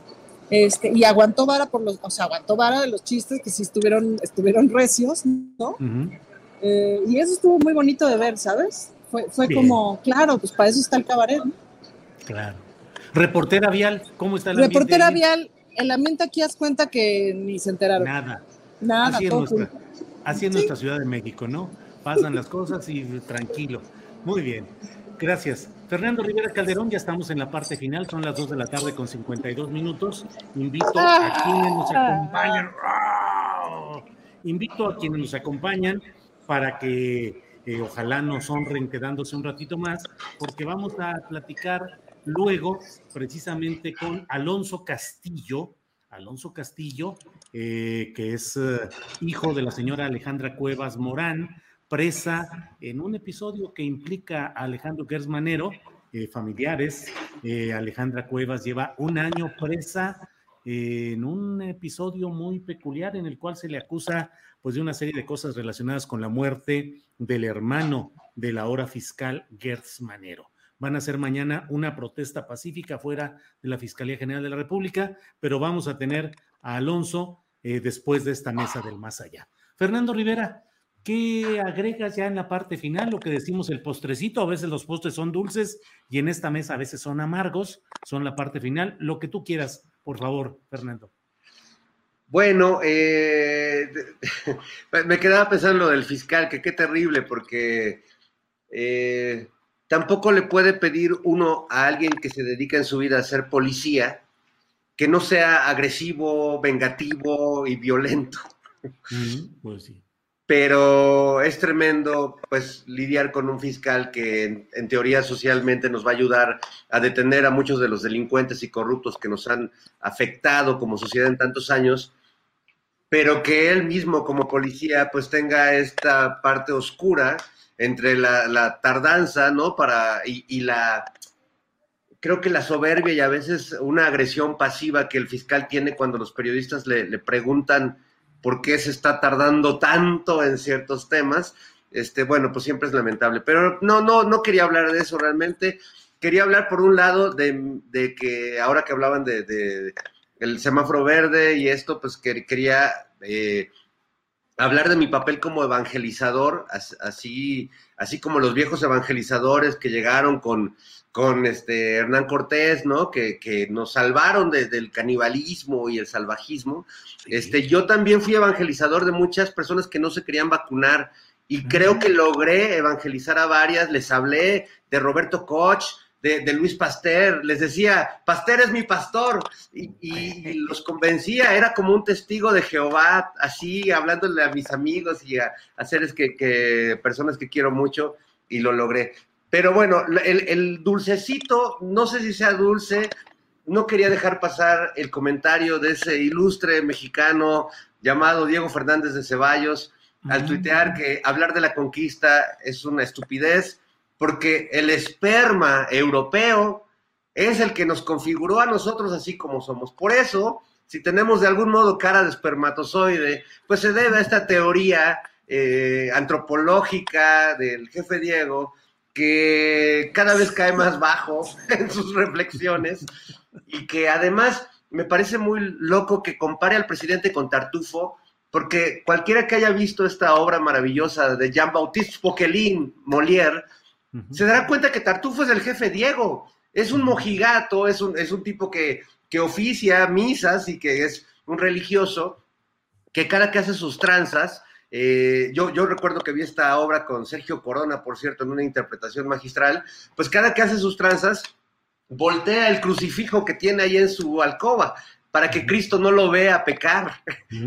Este, y aguantó vara por los, o sea, aguantó vara de los chistes que sí estuvieron, estuvieron recios, ¿no? Eh, y eso estuvo muy bonito de ver, ¿sabes? Fue, fue como, claro, pues para eso está el cabaret, ¿no? Claro. Reportera Vial, ¿cómo está el ambiente? Reportera Vial, el ambiente aquí haz cuenta que ni se enteraron. Nada. Nada, así, nuestra, así es nuestra Ciudad de México, ¿no? Pasan las cosas y tranquilo. Muy bien. Gracias. Fernando Rivera Calderón, ya estamos en la parte final, son las 2 de la tarde con 52 minutos. Invito a quienes nos acompañan. Invito a quienes nos acompañan para que eh, ojalá nos honren quedándose un ratito más, porque vamos a platicar luego precisamente con Alonso Castillo, Alonso Castillo, eh, que es eh, hijo de la señora Alejandra Cuevas Morán, presa en un episodio que implica a Alejandro Gersmanero, familiares. Alejandra Cuevas lleva un año presa en un episodio muy peculiar en el cual se le acusa pues de una serie de cosas relacionadas con la muerte del hermano de la hora fiscal Gertz Manero. Van a hacer mañana una protesta pacífica fuera de la Fiscalía General de la República, pero vamos a tener a Alonso eh, después de esta mesa del más allá. Fernando Rivera, ¿qué agregas ya en la parte final? Lo que decimos el postrecito, a veces los postres son dulces y en esta mesa a veces son amargos, son la parte final, lo que tú quieras, por favor, Fernando. Bueno, eh, me quedaba pensando lo del fiscal, que qué terrible, porque eh, tampoco le puede pedir uno a alguien que se dedica en su vida a ser policía que no sea agresivo, vengativo y violento. pues sí pero es tremendo pues lidiar con un fiscal que en, teoría socialmente nos va a ayudar a detener a muchos de los delincuentes y corruptos que nos han afectado como sociedad en tantos años, pero que él mismo como policía pues tenga esta parte oscura entre la, tardanza, ¿no? Para, y, la, creo que la soberbia y a veces una agresión pasiva que el fiscal tiene cuando los periodistas le, le preguntan por qué se está tardando tanto en ciertos temas, este, bueno, pues siempre es lamentable. Pero no, no, no quería hablar de eso realmente. Quería hablar por un lado de, que ahora que hablaban de, el semáforo verde y esto, pues que, quería eh, hablar de mi papel como evangelizador, así, así como los viejos evangelizadores que llegaron con, con este Hernán Cortés, ¿no? Que, nos salvaron del canibalismo y el salvajismo. Este, yo también fui evangelizador de muchas personas que no se querían vacunar y creo que logré evangelizar a varias. Les hablé de Roberto Koch, de, Luis Pasteur, les decía, Pasteur es mi pastor, y, los convencía, era como un testigo de Jehová, así, hablándole a mis amigos y a, seres que, personas que quiero mucho, y lo logré. Pero bueno, el, el, dulcecito, no sé si sea dulce, no quería dejar pasar el comentario de ese ilustre mexicano llamado Diego Fernández de Ceballos, al tuitear que hablar de la conquista es una estupidez, porque el esperma europeo es el que nos configuró a nosotros así como somos. Por eso, si tenemos de algún modo cara de espermatozoide, pues se debe a esta teoría eh, antropológica del jefe Diego, que cada vez cae más bajo en sus reflexiones y que además me parece muy loco que compare al presidente con Tartufo, porque cualquiera que haya visto esta obra maravillosa de Jean-Baptiste Poquelin, Molière, se dará cuenta que Tartufo es el jefe Diego, es un mojigato, es un, es un tipo que, que oficia misas y que es un religioso, que cada que hace sus tranzas, eh, yo, yo recuerdo que vi esta obra con Sergio Corona, por cierto, en una interpretación magistral, pues cada que hace sus tranzas, voltea el crucifijo que tiene ahí en su alcoba para que Cristo no lo vea pecar.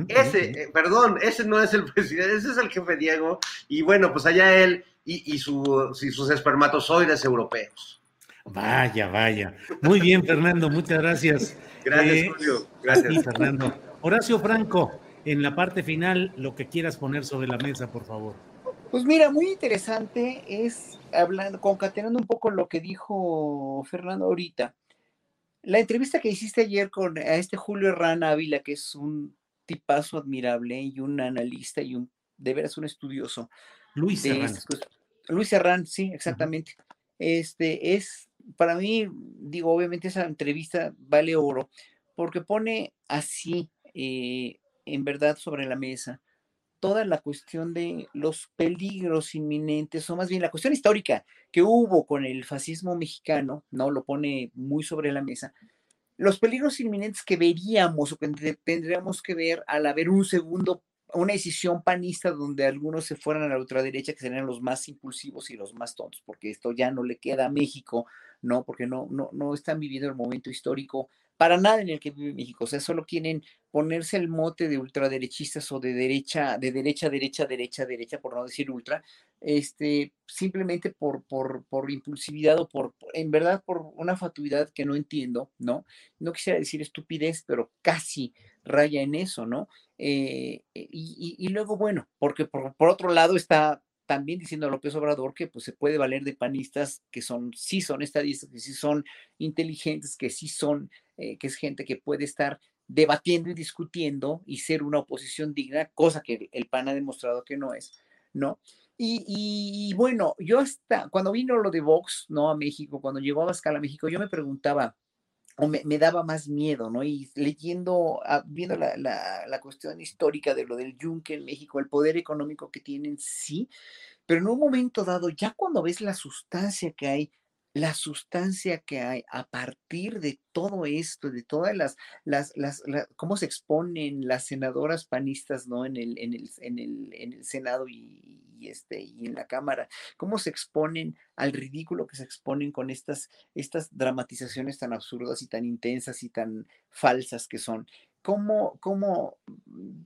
Ese, eh, perdón, ese no es el presidente, ese es el jefe Diego, y bueno, pues allá él y, sus espermatozoides europeos. Vaya, vaya. Muy bien, Fernando, muchas gracias. Gracias, eh, Julio. Gracias. Fernando. Horacio Franco, en la parte final, lo que quieras poner sobre la mesa, por favor. Pues mira, muy interesante es hablando, concatenando un poco lo que dijo Fernando ahorita. La entrevista que hiciste ayer con a este Julio Herrán Ávila, que es un tipazo admirable y un analista y un de veras un estudioso, Luis Serrán. Luis Serrán, sí, exactamente. Este es, para mí, digo, obviamente esa entrevista vale oro, porque pone así, eh, en verdad, sobre la mesa toda la cuestión de los peligros inminentes, o más bien la cuestión histórica que hubo con el fascismo mexicano, ¿no? Lo pone muy sobre la mesa. Los peligros inminentes que veríamos o que tendríamos que ver al haber un segundo una decisión panista donde algunos se fueran a la ultraderecha, que serían los más impulsivos y los más tontos, porque esto ya no le queda a México, ¿no? Porque no, no, no están viviendo el momento histórico para nada en el que vive México. O sea, solo quieren ponerse el mote de ultraderechistas o de derecha, de derecha, derecha, derecha, derecha, por no decir ultra, este, simplemente por, por, por impulsividad o por, en verdad, por una fatuidad que no entiendo, ¿no? No quisiera decir estupidez, pero casi raya en eso, ¿no? Eh, y, luego, bueno, porque por, por otro lado está también diciendo a López Obrador que pues se puede valer de panistas que son, sí son estadistas, que sí son inteligentes, que sí son, eh, que es gente que puede estar debatiendo y discutiendo y ser una oposición digna, cosa que el PAN ha demostrado que no es, ¿no? Y, y, bueno, yo hasta cuando vino lo de Vox, ¿no? A México, cuando llegó a Bascal a México, yo me preguntaba, o me, daba más miedo, ¿no? Y leyendo, ah, viendo la, la, cuestión histórica de lo del yunque en México, el poder económico que tienen, sí, pero en un momento dado, ya cuando ves la sustancia que hay, la sustancia que hay a partir de todo esto, de todas las, las, las, cómo se exponen las senadoras panistas, ¿no? En el, en el, en el, en el Senado y, este, y en la Cámara, cómo se exponen al ridículo que se exponen con estas, estas dramatizaciones tan absurdas y tan intensas y tan falsas que son. Cómo, cómo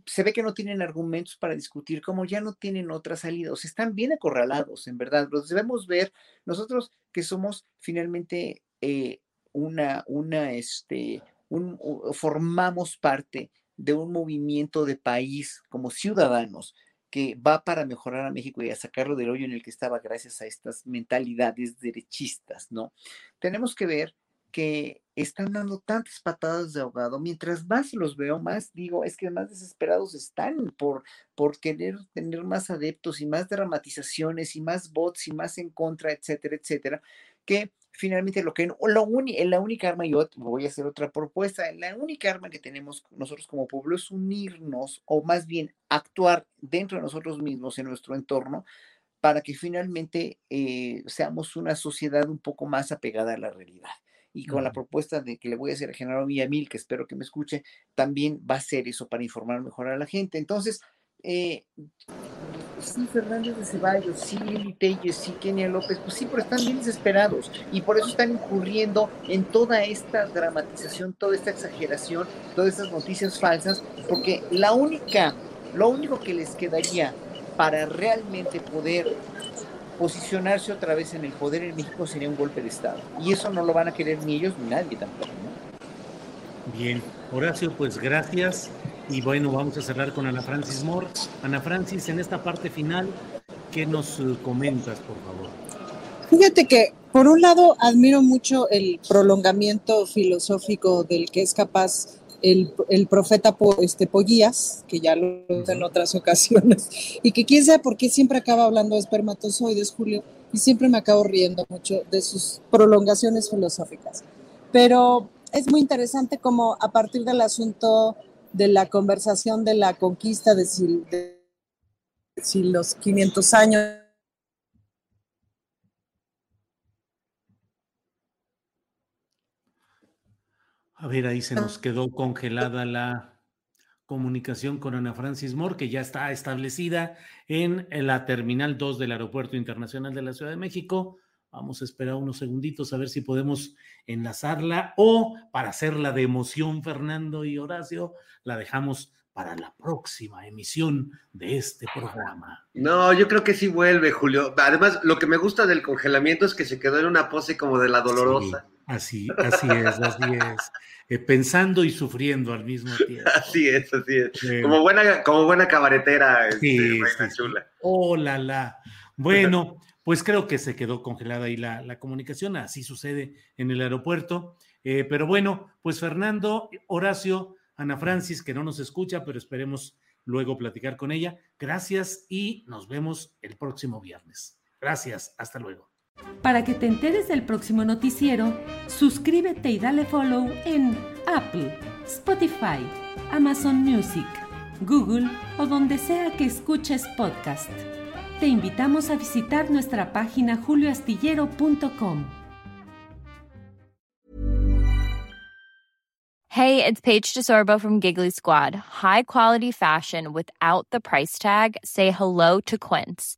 se ve que no tienen argumentos para discutir, cómo ya no tienen otra salida, o sea, están bien acorralados, en verdad. Los debemos ver nosotros que somos finalmente eh, una, una, este, un, formamos parte de un movimiento de país como ciudadanos que va para mejorar a México y a sacarlo del hoyo en el que estaba gracias a estas mentalidades derechistas, ¿no? Tenemos que ver que están dando tantas patadas de ahogado. Mientras más los veo, más digo, es que más desesperados están por, por querer tener más adeptos y más dramatizaciones y más bots y más en contra, etcétera, etcétera, que finalmente lo que lo la única arma, yo voy a hacer otra propuesta, la única arma que tenemos nosotros como pueblo es unirnos o más bien actuar dentro de nosotros mismos en nuestro entorno para que finalmente eh, seamos una sociedad un poco más apegada a la realidad. Y con la propuesta de que le voy a hacer a General Villamil, que espero que me escuche, también va a ser eso para informar mejor a la gente. Entonces, eh, sí, Fernández de Ceballos, sí, Lili Telles, sí, Kenia López, pues sí, pero están bien desesperados y por eso están incurriendo en toda esta dramatización, toda esta exageración, todas estas noticias falsas, porque la única, lo único que les quedaría para realmente poder posicionarse otra vez en el poder en México sería un golpe de Estado. Y eso no lo van a querer ni ellos ni nadie tampoco. Bien, Horacio, pues gracias. Y bueno, vamos a cerrar con Ana Francis Moore. Ana Francis, en esta parte final, ¿qué nos eh, comentas, por favor? Fíjate que, por un lado, admiro mucho el prolongamiento filosófico del que es capaz el, el profeta este, Pollías, que ya lo hizo en otras ocasiones, y que quién sabe por qué siempre acaba hablando de espermatozoides, Julio, y siempre me acabo riendo mucho de sus prolongaciones filosóficas. Pero es muy interesante como a partir del asunto de la conversación de la conquista de si, de, si los 500 años A ver, ahí se nos quedó congelada la comunicación con Ana Francis Moore, que ya está establecida en la Terminal 2 del Aeropuerto Internacional de la Ciudad de México. Vamos a esperar unos segunditos a ver si podemos enlazarla o para hacerla de emoción, Fernando y Horacio, la dejamos para la próxima emisión de este programa. No, yo creo que sí vuelve, Julio. Además, lo que me gusta del congelamiento es que se quedó en una pose como de la dolorosa. Así, así es, así es. Eh, pensando y sufriendo al mismo tiempo. Así es, así es. como, buena, como buena cabaretera, este, sí, chula. Oh, la, la. Bueno, pues creo que se quedó congelada ahí la, la comunicación. Así sucede en el aeropuerto. Eh, pero bueno, pues Fernando, Horacio, Ana Francis, que no nos escucha, pero esperemos luego platicar con ella. Gracias y nos vemos el próximo viernes. Gracias, hasta luego. Para que te enteres del próximo noticiero, suscríbete y dale follow en Apple, Spotify, Amazon Music, Google o donde sea que escuches podcast. Te invitamos a visitar nuestra página julioastillero.com. Hey, it's Paige DeSorbo from Giggly Squad. High quality fashion without the price tag. Say hello to Quince.